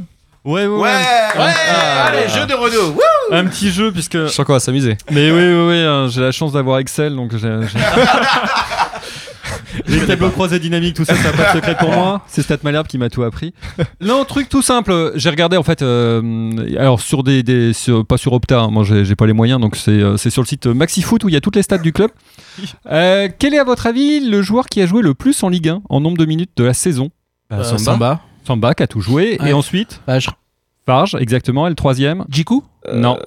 Ouais, ouais, ouais. Ouais, ouais, Ah. allez, jeu de Renault. wouh Un petit jeu, puisque. Je sens qu'on va s'amuser. Mais oui, oui, oui, hein, j'ai la chance d'avoir Excel, donc j'ai. *laughs* Les tableaux croisés dynamiques, tout ça, ça n'a pas de secret pour moi. C'est Stat Malherbe qui m'a tout appris. Non, truc tout simple. J'ai regardé en fait, euh, alors sur des, des sur- pas sur Opta, hein, moi j'ai pas les moyens, donc c'est euh, c'est sur le site MaxiFoot où il y a toutes les stats du club. Euh, quel est à votre avis le joueur qui a joué le plus en Ligue 1 en nombre de minutes de la saison? Euh, Samba. Samba. Samba qui a tout joué, Ouais. et ensuite Page. Farge, exactement, et le troisième Jiku Non,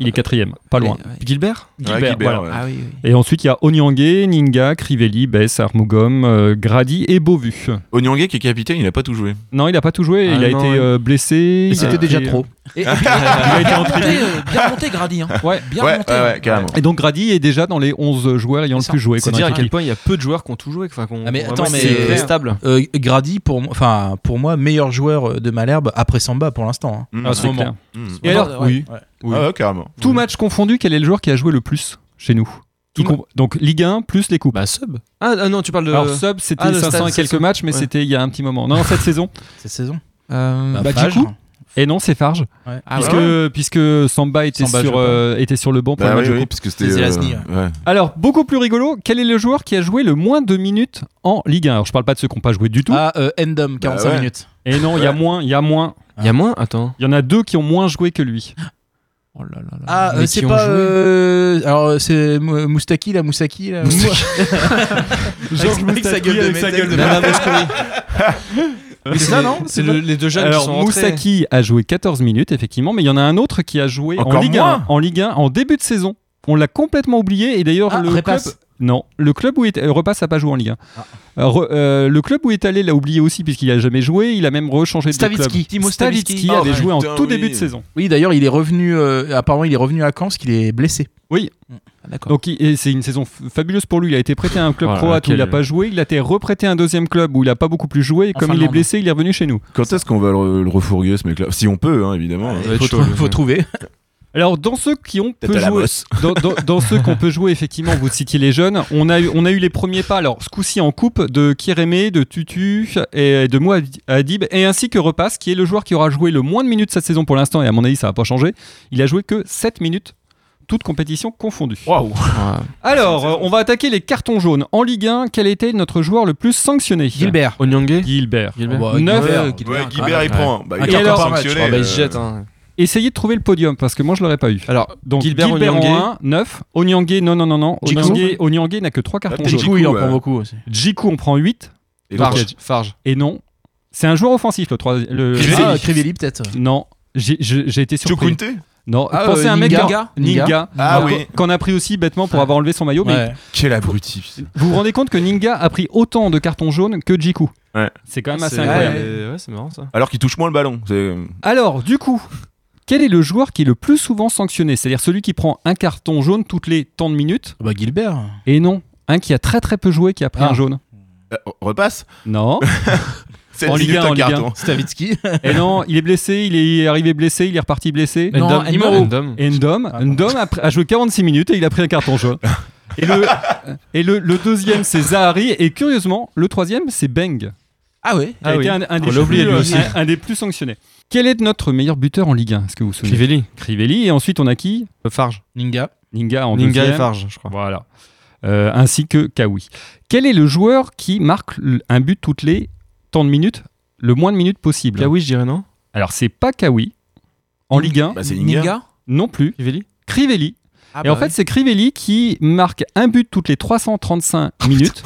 il est quatrième, pas loin. Gilbert Ouais, Gilbert, Gilbert, voilà. ouais. Ah oui, oui. Et ensuite, il y a Onyangé, Ninga, Crivelli, Bess, Armugom, euh, Grady et Beauvu. Onyangé qui est capitaine, il a pas tout joué. Non, il n'a pas tout joué. Ah il a été ouais. euh, blessé. C'était déjà trop. Et, et puis, *laughs* Il a été en bien euh, remonté Grady. Hein. Ouais. Bien carrément. Et donc Grady est déjà dans les 11 joueurs ayant le plus joué. C'est quoi, dire à quel point il y a peu de joueurs qui ont tout joué. Enfin, Ah, mais attends, mais- c'est C'est stable. Euh, Grady pour enfin pour moi meilleur joueur de Malherbe après Samba pour l'instant. hein. Mm. Ah, En ce moment. clair. Mm. Et alors, oui. Oui. Ah ouais, carrément. Tout match confondu, quel est le joueur qui a joué le plus chez nous Donc Ligue 1 plus les coupes. Bah, sub. Ah, ah non, tu parles de. Alors sub, c'était Ah, le 500 stade, et quelques matchs, mais Ouais. c'était il y a un petit moment. Non, cette saison. *laughs* Cette saison. Euh, Bah, bah, du coup, Et non, c'est Farge. Ouais. Ah, puisque, ouais. puisque Samba était, Samba, sur, euh, était sur le banc pour Bah le oui, match de oui, coupe. parce que c'était. C'est euh. Alors, beaucoup plus rigolo, quel est le joueur qui a joué le moins de minutes en Ligue 1 Alors, je parle pas de ceux qui n'ont pas joué du tout. Ah, euh, Endom, 45 Bah ouais. minutes. Et non, il y a moins, il y a moins. Il y a moins Attends. Il y en a deux qui ont moins joué que lui. Oh là là là. Ah, Mais euh, qui c'est pas. joué euh, alors, c'est Mou- Moustaki, la Moussaki, là. *laughs* Georges Avec sa gueule de avec sa métal. gueule de Nana *laughs* c'est ça, non C'est le- les deux jeunes qui Alors, rentrés. Moussaki a joué 14 minutes, effectivement, mais il y en a un autre qui a joué en Ligue, moins 1, en Ligue 1 en début de saison. On l'a complètement oublié et d'ailleurs Ah, le club Repasse. non le club où il est euh, repasse a pas joué en Ligue 1. Ah. Euh, re- euh, le club où il est allé l'a oublié aussi puisqu'il a jamais joué. Il a même rechangé de club. Stavitsky. Timo Stavitsky Stavitsky. avait Oh, joué en tout oui. début de saison. Oui, d'ailleurs, il est revenu. euh, apparemment, il est revenu à Caen parce qu'il est blessé. Oui. Ah, D'accord. Donc il- et c'est une saison fabuleuse pour lui. Il a été prêté à un club Voilà, croate où il n'a pas joué. Il a été reprêté à un deuxième club où il n'a pas beaucoup plus joué. Et comme il est blessé, il est revenu chez nous. Quand est-ce qu'on va le, le refourguer ce mec-là? Si on peut, hein, évidemment. Être Faut, faut le- trouver. Alors dans ceux qui ont Peut-être peu à la joué, bosse. *laughs* dans, dans- dans ceux qu'on peut jouer effectivement, vous citiez les jeunes. On a eu, on a eu les premiers pas. Alors ce coup-ci en coupe de Kirémé, de Tutu et de Mouad Adib, et ainsi que Repasse, qui est le joueur qui aura joué le moins de minutes cette saison pour l'instant. Et à mon avis, ça va pas changer. Il a joué que 7 minutes. Toutes compétitions confondues. Waouh. Alors, euh, on va attaquer les cartons jaunes. En Ligue 1, quel était notre joueur le plus sanctionné? Gilbert. Onyangé Gilbert. Gilbert. Bah, Neuf. Gilbert. Ouais, Guibert, il ouais. prend. Bah, il est sanctionné. Ah bah, il euh, se jette. Hein. Essayez de trouver le podium parce que moi je l'aurais pas eu. Alors, Donc Gilbert, Gilbert, Onyangé. en 1, 9. Onyangé, non, non, non, non. Onyangé, Onyangé n'a que 3 cartons peut-être jaunes. Djikou, il en prend beaucoup aussi. Djikou, on prend 8. Et donc, Farge. Et non. C'est un joueur offensif, le 3. Le... Crivelli. Ah, Crivelli, peut-être. Non. J'ai été surpris. Chukwunte Non, Ah, pensez euh, à un mec Ninga. Ninga, Ninga. Ninga, Ah qu'on- oui. qu'on a pris aussi bêtement pour avoir enlevé son maillot. Mais Ouais. Quel abruti. vous vous rendez compte que Ninga a pris autant de cartons jaunes que Djikou Ouais. C'est quand même assez C'est- incroyable. Ouais, ouais, c'est marrant ça. Alors qu'il touche moins le ballon. C'est- Alors, du coup, quel est le joueur qui est le plus souvent sanctionné? C'est-à-dire celui qui prend un carton jaune toutes les temps de minutes? Bah, Gilbert. Et non, un qui a très très peu joué qui a pris Ah. un jaune. Euh, repasse. Non. *laughs* C'est En Ligue 1, en Ligue 1. carton. Stavitsky. Et non, il est blessé, il est arrivé blessé, il est reparti blessé. Non, Ndom. Imoro. Ndom. Et Ndom, Ndom a, joué 46 minutes et il a pris un carton jaune. *laughs* Et le, et le, le deuxième, c'est Zahari. Et curieusement, le troisième, c'est Beng. Ah ouais. Qui a été un, un des On l'a oublié, plus, un des plus sanctionnés. Quel est notre meilleur buteur en Ligue 1 Est-ce que vous vous souvenez? Crivelli. Crivelli. Et ensuite, on a qui? Farge. Ninga. Ninga en Ninga deuxième. et Farge, je crois. Voilà. Euh, ainsi que Kawi. Quel est le joueur qui marque un but toutes les temps de minutes, le moins de minutes possible? Kawi, je dirais non? Alors, c'est pas Kawi. en Ligue 1. Bah, c'est Ninga. Ninga? Non plus. Crivelli? Crivelli. Ah et en bah fait, oui. c'est Crivelli qui marque un but toutes les 335 *laughs* minutes.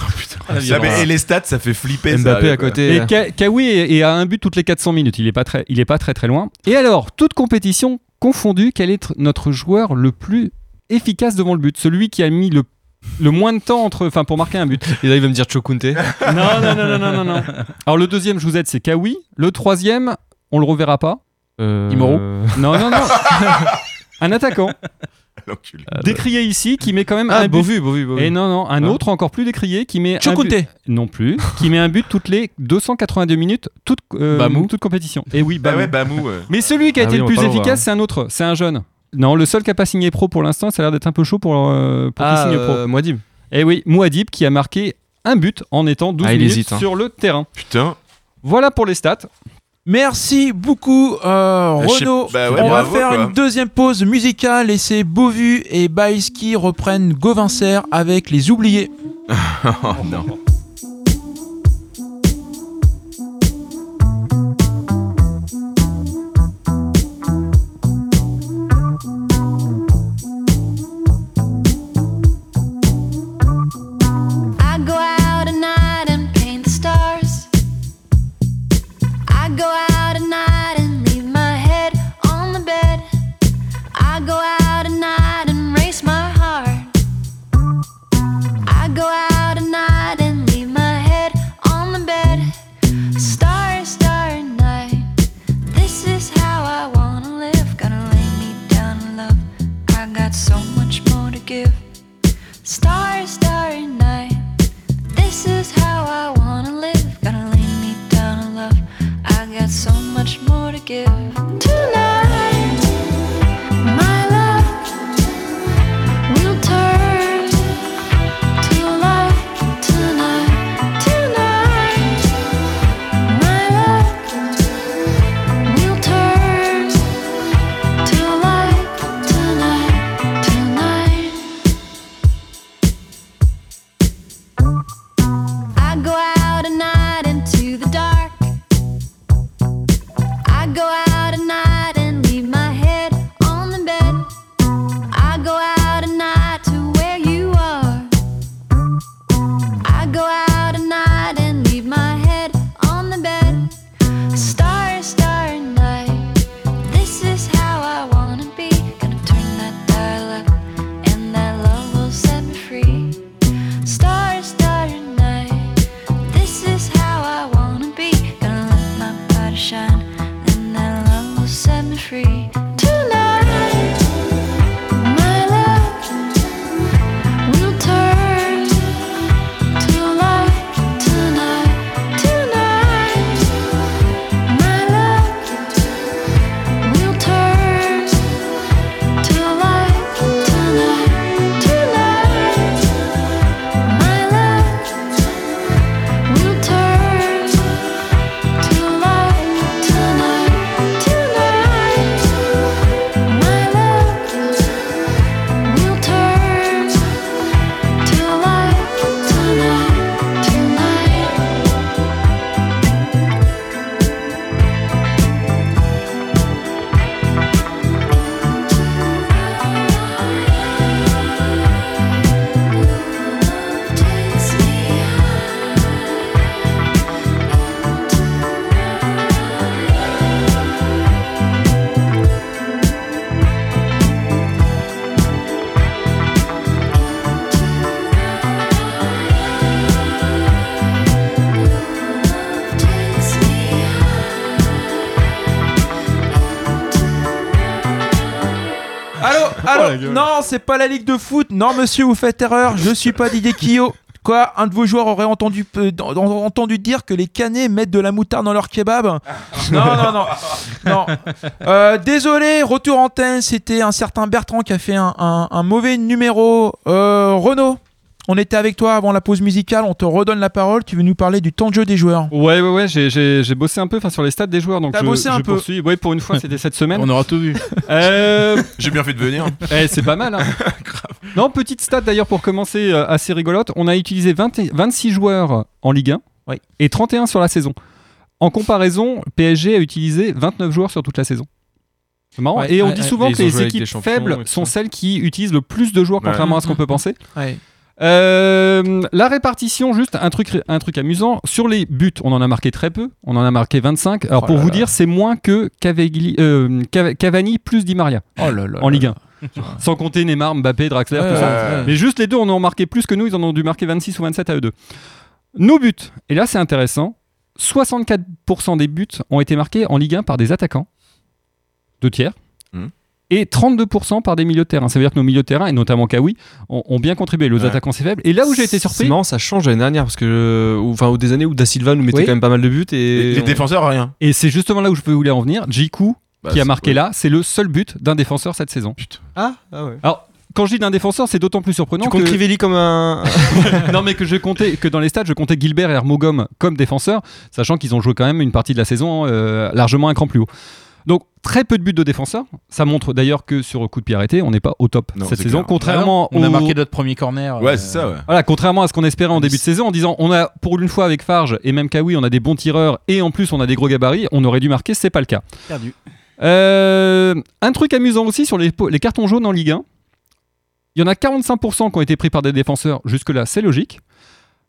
Ah, mais- et les stats, ça fait flipper. Mbappé à côté. Et Ka- Kawi est, est à un but toutes les 400 minutes. Il est pas très, il est pas très très loin. Et alors, toute compétition confondue, quel est tr- notre joueur le plus efficace devant le but? Celui qui a mis le, le moins de temps entre, enfin, pour marquer un but. Et là, il va me dire Chokunte. non, non, non, non, non, non, non. Alors le deuxième, je vous aide, c'est Kawi. Le troisième, on le reverra pas. Euh, Imoro Non, non, non. *laughs* un attaquant L'enculé. décrié ici qui met quand même Ah, un but. Beauvu, Beauvu, Beauvu. Et non, non, un Ah. autre encore plus décrié qui met un but, non plus, qui met un but toutes les 282 minutes, toute, euh, Bamou. toute compétition. Et oui, Bah Bamou. ouais, Bamou. Mais celui qui a Ah été oui, le on plus efficace, c'est un autre, c'est un jeune. Non, le seul qui a pas signé pro pour l'instant, ça a l'air d'être un peu chaud pour, euh, pour qu'il Ah, signe euh, Mouadib. pro. Et oui, Mouadib qui a marqué un but en étant 12 Ah, il minutes hésite, hein. sur le terrain. Putain. Voilà pour les stats. Merci beaucoup, euh, sais- Renaud. bah ouais, On va faire quoi. une deuxième pause musicale et c'est Beauvu et Baïs qui reprennent Govincer avec Les Oubliés. *laughs* Oh non. C'est pas la Ligue de foot. Non, monsieur, vous faites erreur. Je suis pas Didier Kio. Quoi Un de vos joueurs aurait entendu, euh, en- en- entendu dire que les Canets mettent de la moutarde dans leur kebab? Non, non, non. Euh, désolé, retour antenne. C'était un certain Bertrand qui a fait un mauvais numéro. Euh, Renaud, on était avec toi avant la pause musicale. On te redonne la parole. Tu veux nous parler du temps de jeu des joueurs Ouais, ouais, ouais, j'ai- j'ai j'ai bossé un peu enfin, sur les stats des joueurs. donc T'as je- bossé un je peu poursuis. Ouais, pour une fois, c'était cette semaine. *laughs* On aura tout vu. *laughs* Euh, J'ai bien fait de venir. *laughs* eh, c'est pas mal. Hein. Non, petite stat d'ailleurs pour commencer, euh, assez rigolote. On a utilisé 20 et- 26 joueurs en Ligue 1 Oui. et 31 sur la saison. En comparaison, PSG a utilisé 29 joueurs sur toute la saison. C'est marrant. Ouais, et on ouais, dit souvent que les équipes faibles sont ça. celles qui utilisent le plus de joueurs, Ouais. contrairement à ce qu'on peut penser. Ouais. Euh, la répartition, juste un truc, un truc amusant. Sur les buts, on en a marqué très peu. On en a marqué 25. Alors Oh pour là vous là. dire, c'est moins que Cavagli- euh, Cav- Cavani plus Di Maria Oh là là. en Ligue 1. *laughs* Sans compter Neymar, Mbappé, Draxler, tout ça. Mais juste les deux, on en a marqué plus que nous. Ils en ont dû marquer 26 ou 27 à eux deux. Nos buts, et là c'est intéressant, 64% des buts ont été marqués en Ligue 1 par des attaquants, deux tiers, Mhm. Et 32% par des milieux de terrain. Ça veut dire que nos milieux de terrain, et notamment Kawi, ont, ont bien contribué. Les Ouais. attaquants c'est faible. Et là où j'ai été surpris, marrant, ça change l'année dernière parce que, euh, ou- enfin, ou des années où Da Silva nous mettait Oui. quand même pas mal de buts et. Les, les on- défenseurs, rien. et c'est justement là où je voulais en venir, Jiku, Bah, qui a marqué ouais. là, c'est le seul but d'un défenseur cette saison. Ah, ah ouais. Alors, quand je dis d'un défenseur, c'est d'autant plus surprenant Tu comptes que... Crivelli comme un. *laughs* non mais que je comptais que dans les stades je comptais Gilbert et Hermogom comme défenseurs sachant qu'ils ont joué quand même une partie de la saison euh, largement un cran plus haut donc très peu de buts de défenseurs ça montre d'ailleurs que sur coup de pied arrêté on n'est pas au top Non, cette saison clair. contrairement on a au- marqué notre premier corner. Ouais, euh, c'est ça, ouais. voilà, contrairement à ce qu'on espérait en début de saison en disant on a pour une fois avec Farge et même Kawi on a des bons tireurs et en plus on a des gros gabarits on aurait dû marquer c'est pas le cas Perdu. Euh, un truc amusant aussi sur les, cartons jaunes en Ligue 1. Il y en a 45% qui ont été pris par des défenseurs. Jusque-là, c'est logique.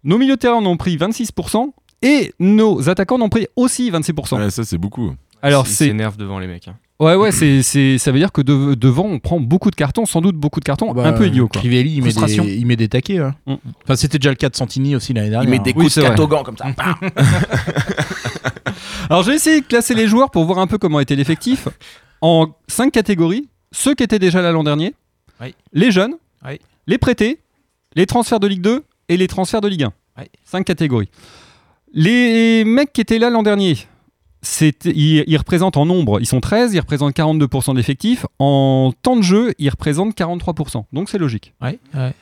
Nos milieux de terrain en ont pris 26% et nos attaquants en ont pris aussi 26%. Ouais, ça, c'est beaucoup. Alors, Il c'est. s'énerve devant les mecs. hein. Ouais, ouais, c'est, c'est, ça veut dire que de- devant, on prend beaucoup de cartons, sans doute beaucoup de cartons, Bah, un peu idiots. Quoi. Crivelli, il met, des, il met des taquets. hein. Mm. Enfin, c'était déjà le cas de Santini aussi l'année dernière. Il met des hein. Oui, coups c'est de catogan comme ça. *laughs* *laughs* Alors, j'ai essayé de classer les joueurs pour voir un peu comment était l'effectif en cinq catégories. Ceux qui étaient déjà là l'an dernier, Oui. les jeunes, Oui. les prêtés, les transferts de Ligue 2 et les transferts de Ligue 1. Oui. Cinq catégories. Les mecs qui étaient là l'an dernier, ils, ils représentent en nombre, ils sont 13, ils représentent 42% de l'effectif. En temps de jeu, ils représentent 43%. Donc c'est logique. Ouais, ouais.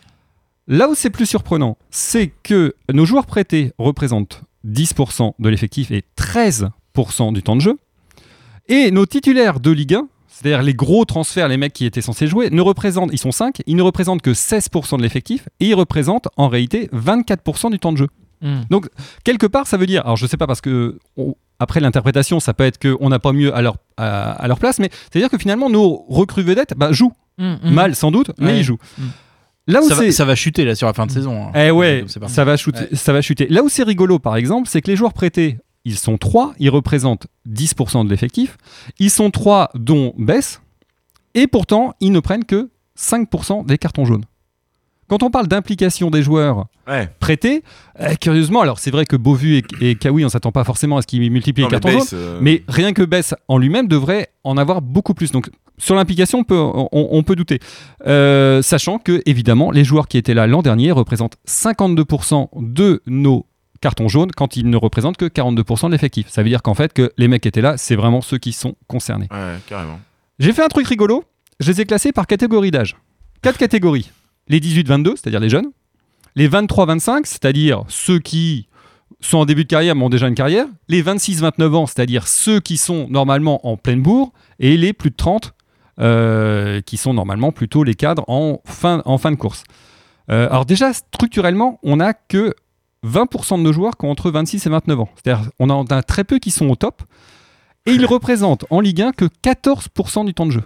Là où c'est plus surprenant, c'est que nos joueurs prêtés représentent 10% de l'effectif et 13% du temps de jeu. Et nos titulaires de Ligue 1, c'est-à-dire les gros transferts, les mecs qui étaient censés jouer, ne représentent, ils sont 5, ils ne représentent que 16% de l'effectif et ils représentent en réalité 24% du temps de jeu. Hmm. Donc, quelque part, ça veut dire, alors je sais pas parce que on- après l'interprétation, ça peut être qu'on n'a pas mieux à leur, à, à leur place, mais c'est-à-dire que finalement, nos recrues vedettes bah, jouent. Mm, mm. Mal sans doute, mais Ouais. ils jouent. Mm. Là où ça, va, c'est. ça va chuter là sur la fin de saison. hein. Eh ouais, ça va, chuter, ça va chuter. Là où c'est rigolo, par exemple, c'est que les joueurs prêtés, ils sont 3, ils représentent 10% de l'effectif. Ils sont 3 dont baisse, et pourtant, ils ne prennent que 5% des cartons jaunes. Quand on parle d'implication des joueurs Ouais. prêtés, euh, curieusement, alors c'est vrai que Beauvu et, et Kawi, on s'attend pas forcément à ce qu'ils multiplient Non, les mais cartons jaunes, euh, mais rien que Bess en lui-même devrait en avoir beaucoup plus. Donc sur l'implication, on peut, on, on peut douter. Euh, sachant que, évidemment, les joueurs qui étaient là l'an dernier représentent 52% de nos cartons jaunes quand ils ne représentent que 42% de l'effectif. Ça veut dire qu'en fait, que les mecs qui étaient là, c'est vraiment ceux qui sont concernés. Ouais, carrément. J'ai fait un truc rigolo. Je les ai classés par catégorie d'âge. Quatre catégories. Les 18-22, c'est-à-dire les jeunes. Les 23-25, c'est-à-dire ceux qui sont en début de carrière mais ont déjà une carrière. Les 26-29 ans, c'est-à-dire ceux qui sont normalement en pleine bourre. Et les plus de 30, euh, qui sont normalement plutôt les cadres en fin, de course. Euh, alors déjà, structurellement, on n'a que 20% de nos joueurs qui ont entre 26 et 29 ans. C'est-à-dire on en a très peu qui sont au top. Et ils représentent en Ligue 1 que 14% du temps de jeu.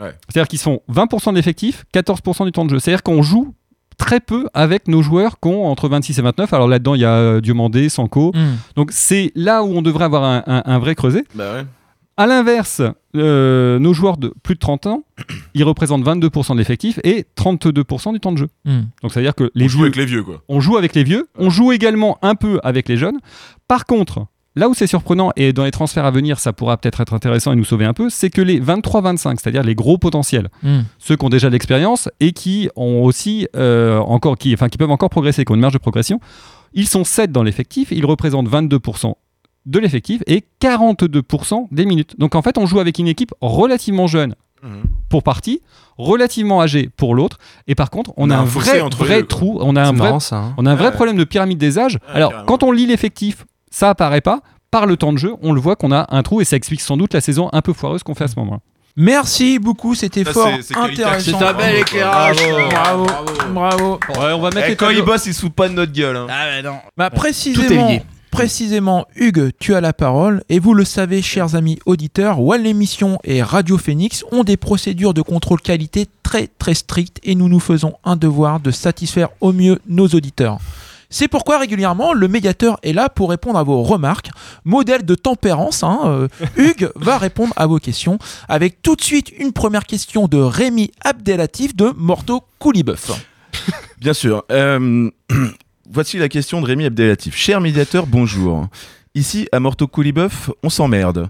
Ouais. C'est-à-dire qu'ils sont 20% de l'effectif, 14% du temps de jeu. C'est-à-dire qu'on joue très peu avec nos joueurs qui ont entre 26 et 29. Alors là-dedans, il y a euh, Diomandé, Sanko. Mm. Donc c'est là où on devrait avoir un, un- un vrai creuset. Bah ouais. À l'inverse, euh, nos joueurs de plus de 30 ans, *coughs* ils représentent 22% de l'effectif et 32% du temps de jeu. Mm. Donc ça veut dire que les On joue vieux, avec les vieux, quoi. on joue avec les vieux, on joue également un peu avec les jeunes. Par contre, là où c'est surprenant, et dans les transferts à venir, ça pourra peut-être être intéressant et nous sauver un peu, c'est que les 23-25, c'est-à-dire les gros potentiels, Mm. ceux qui ont déjà de l'expérience et qui ont aussi euh, encore, qui, enfin, qui peuvent encore progresser, qui ont une marge de progression, ils sont 7 dans l'effectif, ils représentent 22% de l'effectif et 42% des minutes. Donc en fait, on joue avec une équipe relativement jeune Mhm. pour partie, relativement âgée pour l'autre, et par contre, on, a un vrai, trou, on a un vrai marrant ça. hein. on a un vrai Ouais. problème de pyramide des âges. Alors, carrément. quand on lit l'effectif, ça apparaît pas. Par le temps de jeu, on le voit qu'on a un trou et ça explique sans doute la saison un peu foireuse qu'on fait à ce moment-là. Merci beaucoup, c'était fort intéressant. C'est un bel éclairage. Bravo, bravo, bravo. Ouais, on va mettre Eh, quand tableaux. il bosse, il se fout pas de notre gueule. hein. Ah ouais, non. Bah Tout est précisément, lié. Précisément, Hugues, tu as la parole. Et vous le savez, chers amis auditeurs, One l'émission et Radio Phoenix ont des procédures de contrôle qualité très très strictes et nous nous faisons un devoir de satisfaire au mieux nos auditeurs. C'est pourquoi régulièrement le médiateur est là pour répondre à vos remarques. Modèle de tempérance, hein, euh, Hugues *laughs* va répondre à vos questions avec tout de suite une première question de Rémi Abdelatif de Morto Coulibeuf. *laughs* Bien sûr. Euh, *clears throat* voici la question de Rémi Abdelatif. Cher médiateur, bonjour. Ici, à Morto Coulibeuf, on s'emmerde.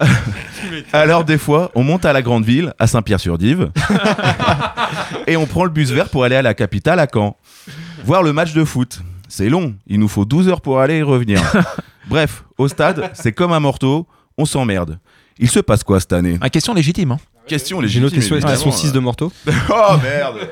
*laughs* Alors, des fois, on monte à la grande ville, à Saint-Pierre-sur-Dive, et on prend le bus vert pour aller à la capitale, à Caen. Voir le match de foot. C'est long, il nous faut 12 heures pour aller et revenir. *laughs* Bref, au stade, c'est comme à Morto, on s'emmerde. Il se passe quoi cette année? La question légitime. Hein. Question J'ai légitime. qu'ils sont évidemment. 6 de Morteau *laughs* Oh merde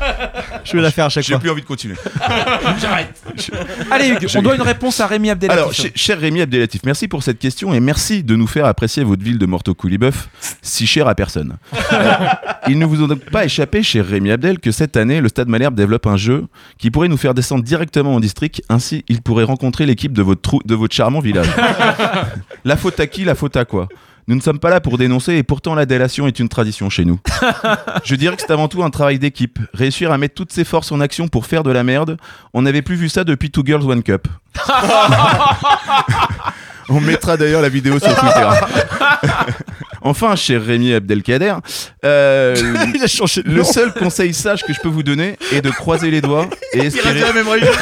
*laughs* Je vais la faire à chaque J'ai fois. plus envie de continuer. *laughs* Allez Hugues, J'ai- on doit une réponse à Rémi Abdelatif. Alors, ch- cher Rémi Abdelatif, merci pour cette question et merci de nous faire apprécier votre ville de Morto Coulibeuf, si chère à personne. Euh, Il ne vous a donc pas échappé, cher Rémi Abdel, que cette année, le Stade Malherbe développe un jeu qui pourrait nous faire descendre directement en district, ainsi il pourrait rencontrer l'équipe de votre, de votre charmant village. la faute à qui, la faute à quoi? Nous ne sommes pas là pour dénoncer et pourtant la délation est une tradition chez nous. *laughs* Je dirais que c'est avant tout un travail d'équipe. Réussir à mettre toutes ses forces en action pour faire de la merde, on n'avait plus vu ça depuis Two Girls One Cup. *laughs* On mettra d'ailleurs la vidéo sur Twitter. *laughs* enfin, cher Rémi Abdelkader, euh, Il a changé de le nom. seul conseil sage que je peux vous donner est de croiser les doigts et espérer, la même région.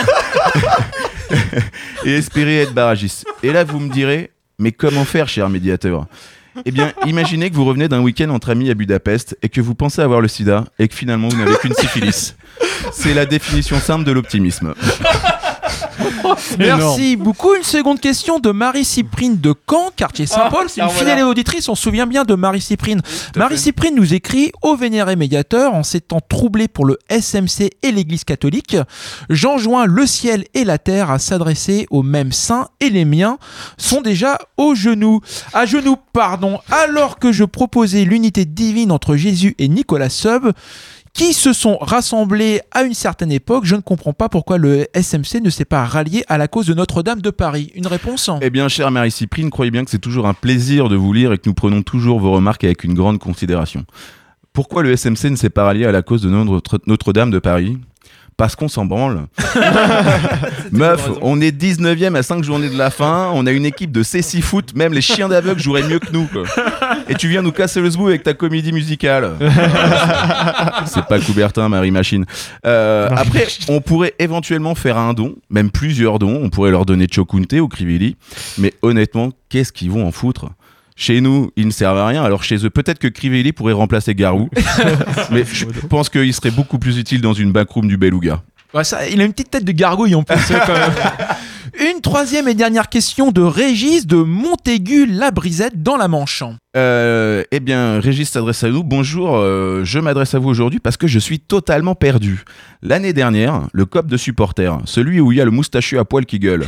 et espérer être barragiste. Et là, vous me direz, mais comment faire, cher médiateur? Eh bien, *laughs* imaginez que vous revenez d'un week-end entre amis à Budapest et que vous pensez avoir le sida et que finalement vous n'avez qu'une syphilis. C'est la définition simple de l'optimisme. *laughs* *laughs* Merci beaucoup. Une seconde question de Marie-Cyprine de Caen, quartier Saint-Paul. C'est une ah, voilà. fidèle auditrice, on se souvient bien de Marie-Cyprine. Marie-Cyprine nous écrit Au vénéré médiateur, en ces temps troublés pour le SMC et l'Église catholique, j'enjoins le ciel et la terre à s'adresser aux mêmes saints et les miens sont déjà au genoux. À genoux, pardon. Alors que je proposais l'unité divine entre Jésus et Nicolas Sub, qui se sont rassemblés à une certaine époque. Je ne comprends pas pourquoi le SMC ne s'est pas rallié à la cause de Notre-Dame de Paris. Une réponse Eh bien, chère Marie-Cyprine, croyez bien que c'est toujours un plaisir de vous lire et que nous prenons toujours vos remarques avec une grande considération. Pourquoi le SMC ne s'est pas rallié à la cause de Notre- Notre-Dame de Paris? Parce qu'on s'en branle. *laughs* Meuf, on est 19ème à 5 journées de la fin, on a une équipe de C6 foot, même les chiens d'aveugle joueraient mieux que nous. quoi. Et tu viens nous casser le zbou avec ta comédie musicale. *laughs* C'est pas Coubertin, Marie Machine. Euh, après, on pourrait éventuellement faire un don, même plusieurs dons. On pourrait leur donner Chokunte ou Krivili. Mais honnêtement, qu'est-ce qu'ils vont en foutre? Chez nous, ils ne servent à rien. Alors chez eux, peut-être que Crivelli pourrait remplacer Garou. *laughs* mais je pense qu'il serait beaucoup plus utile dans une backroom du Beluga. Ouais, ça, il a une petite tête de gargouille en plus. hein, quand même. *laughs* Une troisième et dernière question de Régis de Montaigu-la-Brisette dans la Manche. Euh, eh bien, Régis s'adresse à nous. Bonjour, euh, je m'adresse à vous aujourd'hui parce que je suis totalement perdu. L'année dernière, le cop de supporter, celui où il y a le moustachu à poil qui gueule,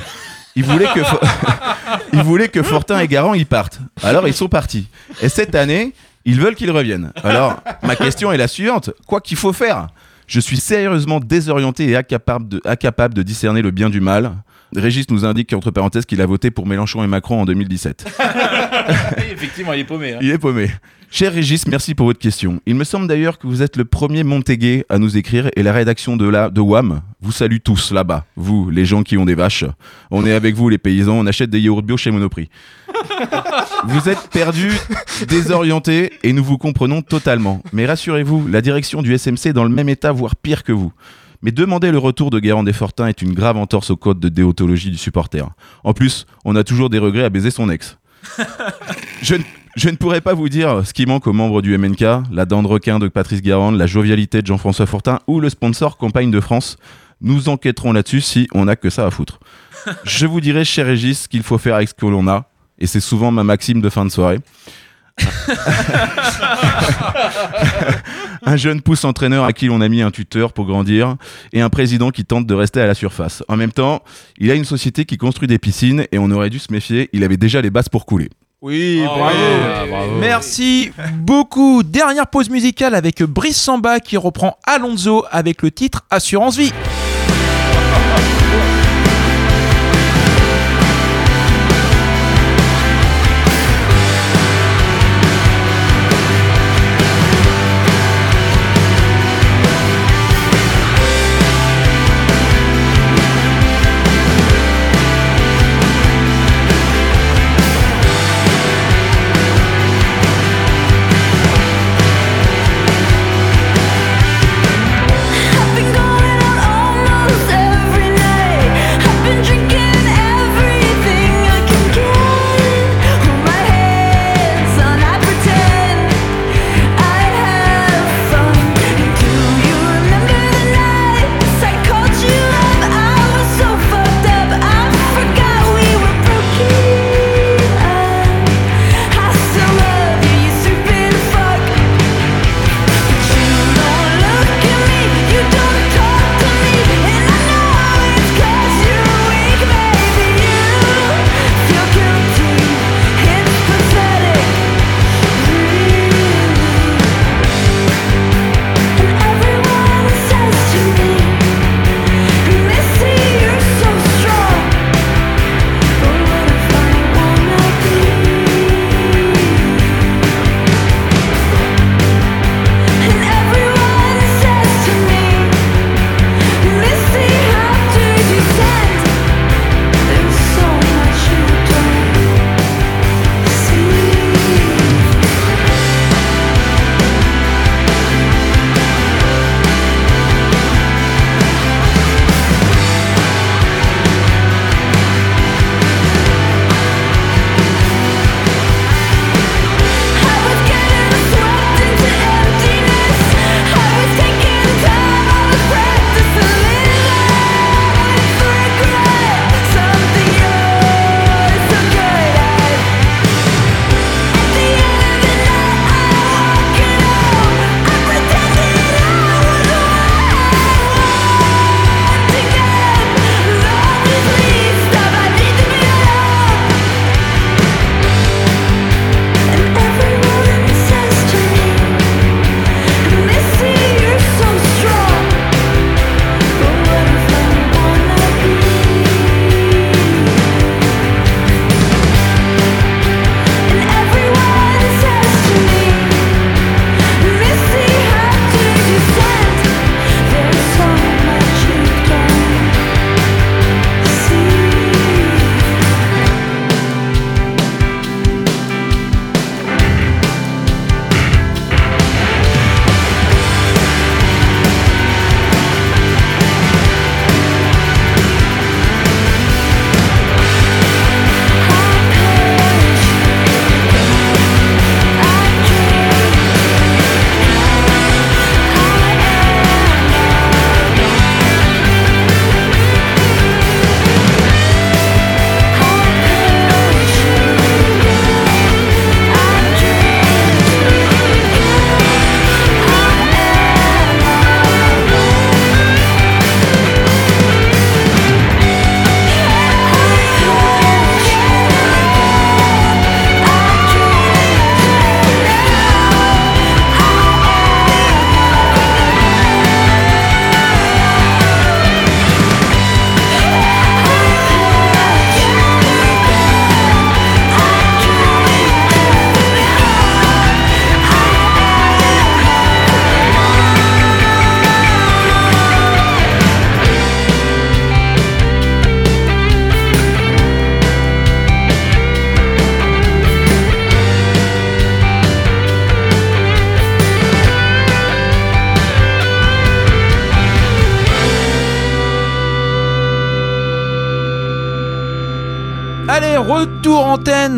*laughs* il voulait que, Fortin et Garand y partent. Alors ils sont partis. Et cette année, ils veulent qu'ils reviennent. Alors, ma question est la suivante. Quoi qu'il faut faire Je suis sérieusement désorienté et incapable de discerner le bien du mal. Régis nous indique, entre parenthèses, qu'il a voté pour Mélenchon et Macron en 2017. *laughs* *laughs* Effectivement, il est paumé. hein. Il est paumé. Cher Régis, merci pour votre question. Il me semble d'ailleurs que vous êtes le premier Montégué à nous écrire et la rédaction de, la, de WAM vous salue tous là-bas. Vous, les gens qui ont des vaches. On est avec vous, les paysans. On achète des yaourts bio chez Monoprix. *laughs* Vous êtes perdus, désorientés et nous vous comprenons totalement. Mais rassurez-vous, la direction du SMC est dans le même état, voire pire que vous. Mais demander le retour de Guérand Desfortins est une grave entorse au code de déontologie du supporter. En plus, on a toujours des regrets à baiser son ex. *laughs* Je ne, je ne pourrais pas vous dire ce qui manque aux membres du MNK, la dent de requin de Patrice Guérande, la jovialité de Jean-François Fortin ou le sponsor Campagne de France. Nous enquêterons là-dessus si on n'a que ça à foutre. *laughs* Je vous dirai, cher Régis, ce qu'il faut faire avec ce que l'on a, et c'est souvent ma maxime de fin de soirée. *laughs* un jeune pousse entraîneur à qui l'on a mis un tuteur pour grandir et un président qui tente de rester à la surface. En même temps, il a une société qui construit des piscines et on aurait dû se méfier, il avait déjà les bases pour couler. Oui, Oh, bravo. ouais, bravo. Merci beaucoup. Dernière pause musicale avec Brice Samba qui reprend Alonso avec le titre Assurance Vie.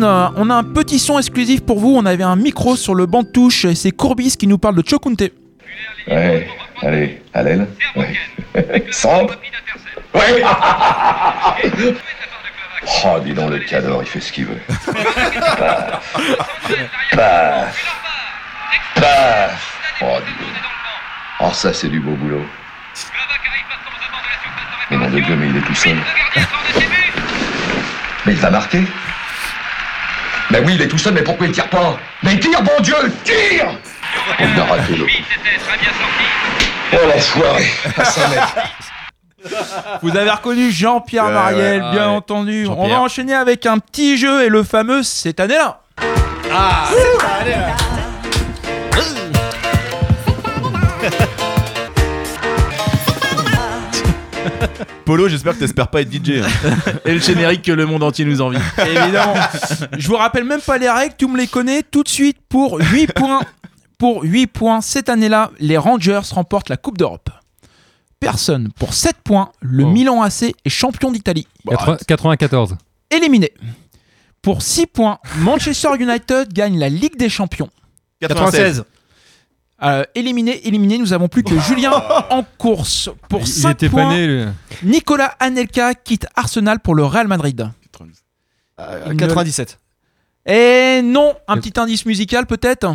Antenne. On a un petit son exclusif pour vous. On avait un micro sur le banc de touche. et C'est Courbis qui nous parle de Chokunte. Ouais, allez, à l'aile. Ouais. *laughs* Centre. Ouais. *laughs* Oh, dis donc, le cador, il fait ce qu'il veut. Paf. Paf. Paf. Oh, dis donc. Oh, ça, c'est du beau boulot. Mais mon de Dieu, mais il est tout seul. *laughs* Mais il va marquer. Mais oui, il est tout seul, mais pourquoi il tire pas? Mais tire, bon Dieu, tire On a raté l'autre. Oh la soirée à 100 mètres. Vous avez reconnu Jean-Pierre Ouais, Mariel, ouais, bien ouais. entendu. On va enchaîner avec un petit jeu et le fameux cette année-là. Ah, Polo, j'espère que t'espères pas être DJ. hein. Et le générique que le monde entier nous envie. Évidemment. Je vous rappelle même pas les règles, tu me les connais tout de suite pour 8 points. Pour 8 points, cette année-là, les Rangers remportent la Coupe d'Europe. Personne pour 7 points, le Milan AC est champion d'Italie. 80 94. Éliminé. Pour 6 points, Manchester United gagne la Ligue des Champions. 96. Euh, éliminé, éliminé, nous avons plus que *laughs* Julien en course. Pour Il 5 était points, pas né, lui. Nicolas Anelka quitte Arsenal pour le Real Madrid. Euh, 97. Et non, un petit indice musical peut-être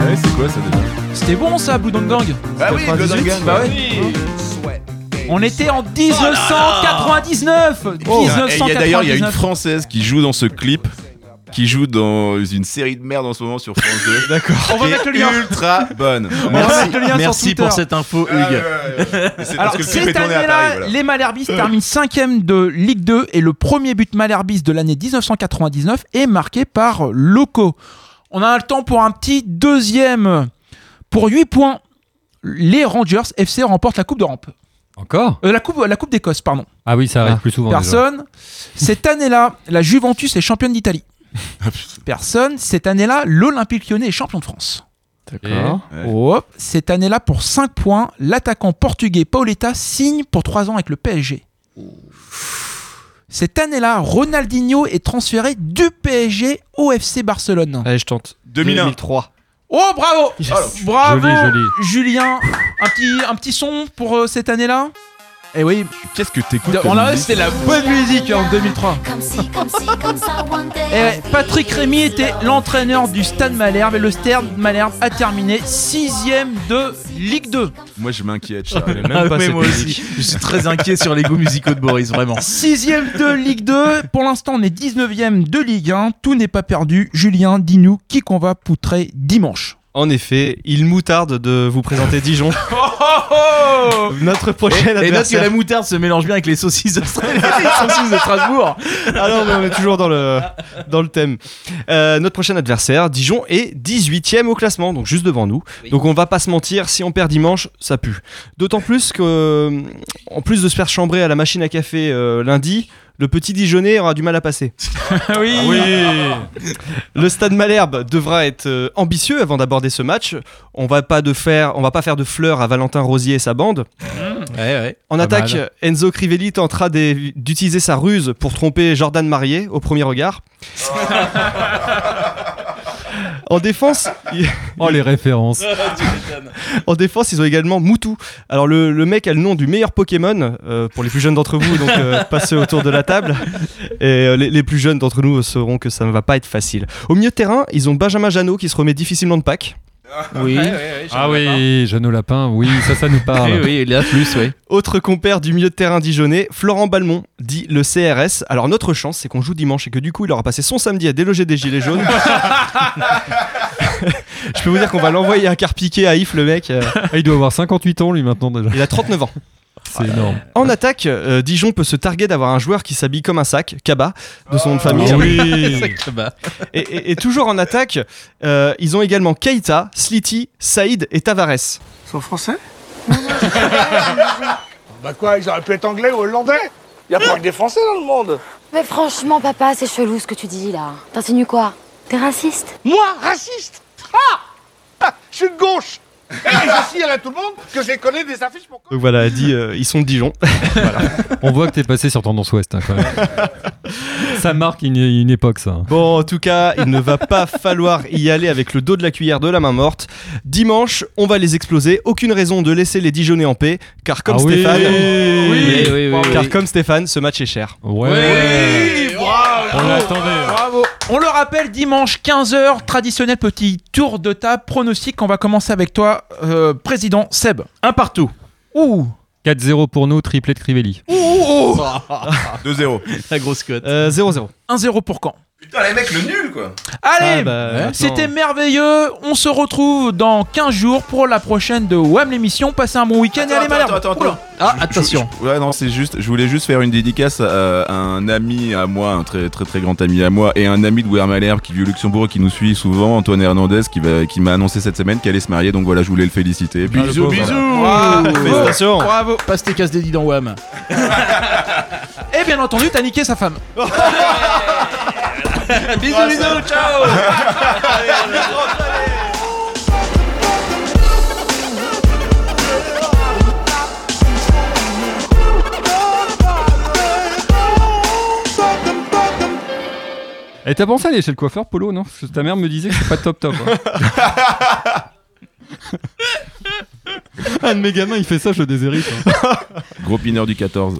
Ah ouais, c'est quoi ça déjà C'était bon ça, Blue Dog Gang Ah oui, Gang, Bah ouais. ouais. On était en 1999 Et il y a d'ailleurs, il y a une 1999 française qui joue dans ce clip, qui joue dans une série de merde en ce moment sur France 2. *laughs* D'accord. On va mettre le lien. Ultra bonne. On va mettre le lien sur Merci pour cette info, Hugues. C'est Alors, cette année-là, voilà. les Malherbis terminent 5ème de Ligue 2 et le premier but Malherbis de l'année 1999 est marqué par Loco. On a le temps pour un petit deuxième. Pour 8 points, les Rangers FC remportent la Coupe d'Europe. Encore? Euh, la Coupe, la coupe d'Écosse, pardon. Ah oui, ça arrive plus souvent. déjà. Personne. Cette année-là, la Juventus est championne d'Italie. *laughs* Personne. Cette année-là, l'Olympique lyonnais est champion de France. D'accord. Hop. Cette année-là, pour 5 points, l'attaquant portugais Paoletta signe pour 3 ans avec le PSG. Cette année-là, Ronaldinho est transféré du PSG au FC Barcelone. Allez, je tente. 2001. 2003. Oh, bravo Bravo Joli, joli. Julien, un petit, un petit son pour euh, cette année-là? Eh oui, Qu'est-ce que t'écoutes on a c'était la bonne musique en 2003. Et Patrick Rémy était l'entraîneur du Stade Malherbe et le Stade Malherbe a terminé sixième de Ligue 2. Moi, je m'inquiète. Charles. Même *laughs* Ah, pas mais cette moi musique. aussi. Je suis très inquiet sur les goûts musicaux de Boris, vraiment. Sixième de Ligue 2. Pour l'instant, on est 19ème de Ligue 1. Tout n'est pas perdu. Julien, dis-nous qui qu'on va poutrer dimanche. En effet, il moutarde de vous présenter Dijon. *laughs* Notre prochain Et note que adversaire. la moutarde se mélange bien avec les saucisses *laughs* les saucisses de Strasbourg. Ah non, mais on est toujours dans le, dans le thème. Euh, notre prochain adversaire, Dijon, est 18ème au classement, donc juste devant nous. Donc on va pas se mentir, si on perd dimanche, ça pue. D'autant plus que, en plus de se faire chambrer à la machine à café euh, lundi, le petit Dijonais aura du mal à passer. oui. Le Stade Malherbe devra être euh, ambitieux avant d'aborder ce match. On va pas de faire, on va pas faire de fleurs à Valentin Rosier et sa bande. Ouais, ouais. En attaque, mal. Enzo Crivelli tentera d'utiliser sa ruse pour tromper Jordan Marier au premier regard. *laughs* en défense, il- Oh, les références. *laughs* en défense, ils ont également Moutou. Alors le, le mec a le nom du meilleur Pokémon euh, pour les plus jeunes d'entre vous, donc euh, *laughs* pas ceux autour de la table. Et euh, les, les plus jeunes d'entre nous sauront que ça ne va pas être facile. Au milieu de terrain, ils ont Benjamin Janot qui se remet difficilement de Pâques. Oui. Ah oui, Jeannot Lapin, oui, ça, ça nous parle. *laughs* Oui, oui, il y a plus, oui. Autre compère du milieu de terrain dijonnais, Florent Balmont, dit le CRS. Alors notre chance, c'est qu'on joue dimanche et que du coup, il aura passé son samedi à déloger des gilets jaunes. *laughs* Je peux vous dire qu'on va l'envoyer à Carpiquet à If, le mec. euh, Ah, il doit avoir 58 ans, lui, maintenant, déjà. il a 39 ans. C'est énorme. En attaque, euh, Dijon peut se targuer d'avoir un joueur qui s'habille comme un sac, Kaba, de son nom de famille. Ah oui. *laughs* *laughs* Et, et- et toujours en attaque, euh, ils ont également Keita, Slity, Saïd et Tavares. Ils sont français *laughs* Bah quoi, ils auraient pu être anglais ou hollandais Y a pas que des français dans le monde Mais franchement, papa, c'est chelou ce que tu dis là. T'insinues quoi? T'es raciste? Moi, raciste? Ah Ah, Je suis de gauche Et je à tout le monde que j'ai collé des affiches pour. Donc voilà, elle dit euh, ils sont de Dijon. *laughs* On voit que t'es passé sur Tendance Ouest hein, quand même. *laughs* ça marque une, une époque ça. Bon, en tout cas, il ne va pas *laughs* falloir y aller avec le dos de la cuillère de la main morte. Dimanche, on va les exploser. Aucune raison de laisser les Dijonais en paix, car comme Ah oui. Stéphane, Oui, oui, oui, car oui. comme Stéphane, ce match est cher. Ouais. On l'attendait. Bravo. On le rappelle, dimanche 15h, traditionnel petit tour de table pronostic. On va commencer avec toi, euh, président Seb. Un partout. Ouh. 4-0 pour nous, triplé de Crivelli. *laughs* Ouh. 2-0. La grosse cote. Euh, 0-0. 1-0 pour quand Putain, les mecs, le nul quoi. Allez, Ah bah, c'était merveilleux. On se retrouve dans 15 jours pour la prochaine de WAM l'émission. Passez un bon week-end et allez Malherbe. attends, attends. Ah, attention. Je- je- ouais, non, c'est juste. Je voulais juste faire une dédicace à, à un ami à moi, un très très très grand ami à moi, et un ami de Malherbe qui vit au Luxembourg et qui nous suit souvent, Antoine Hernandez, qui va, qui m'a annoncé cette semaine qu'elle allait se marier. Donc voilà, je voulais le féliciter. Bisous, voilà. bisous. Bravo. Félicitations. Bravo. Passe tes casse dédiés dans WAM. *laughs* Et bien entendu, t'as niqué sa femme. *laughs* *laughs* bisous, bisous, ciao. *laughs* Et t'as pensé à aller chez le coiffeur, Polo, non? Parce que ta mère me disait que c'est pas top top. hein. *laughs* un de mes gamins, il fait ça, je le déshérite. hein. Gros pineur du 14.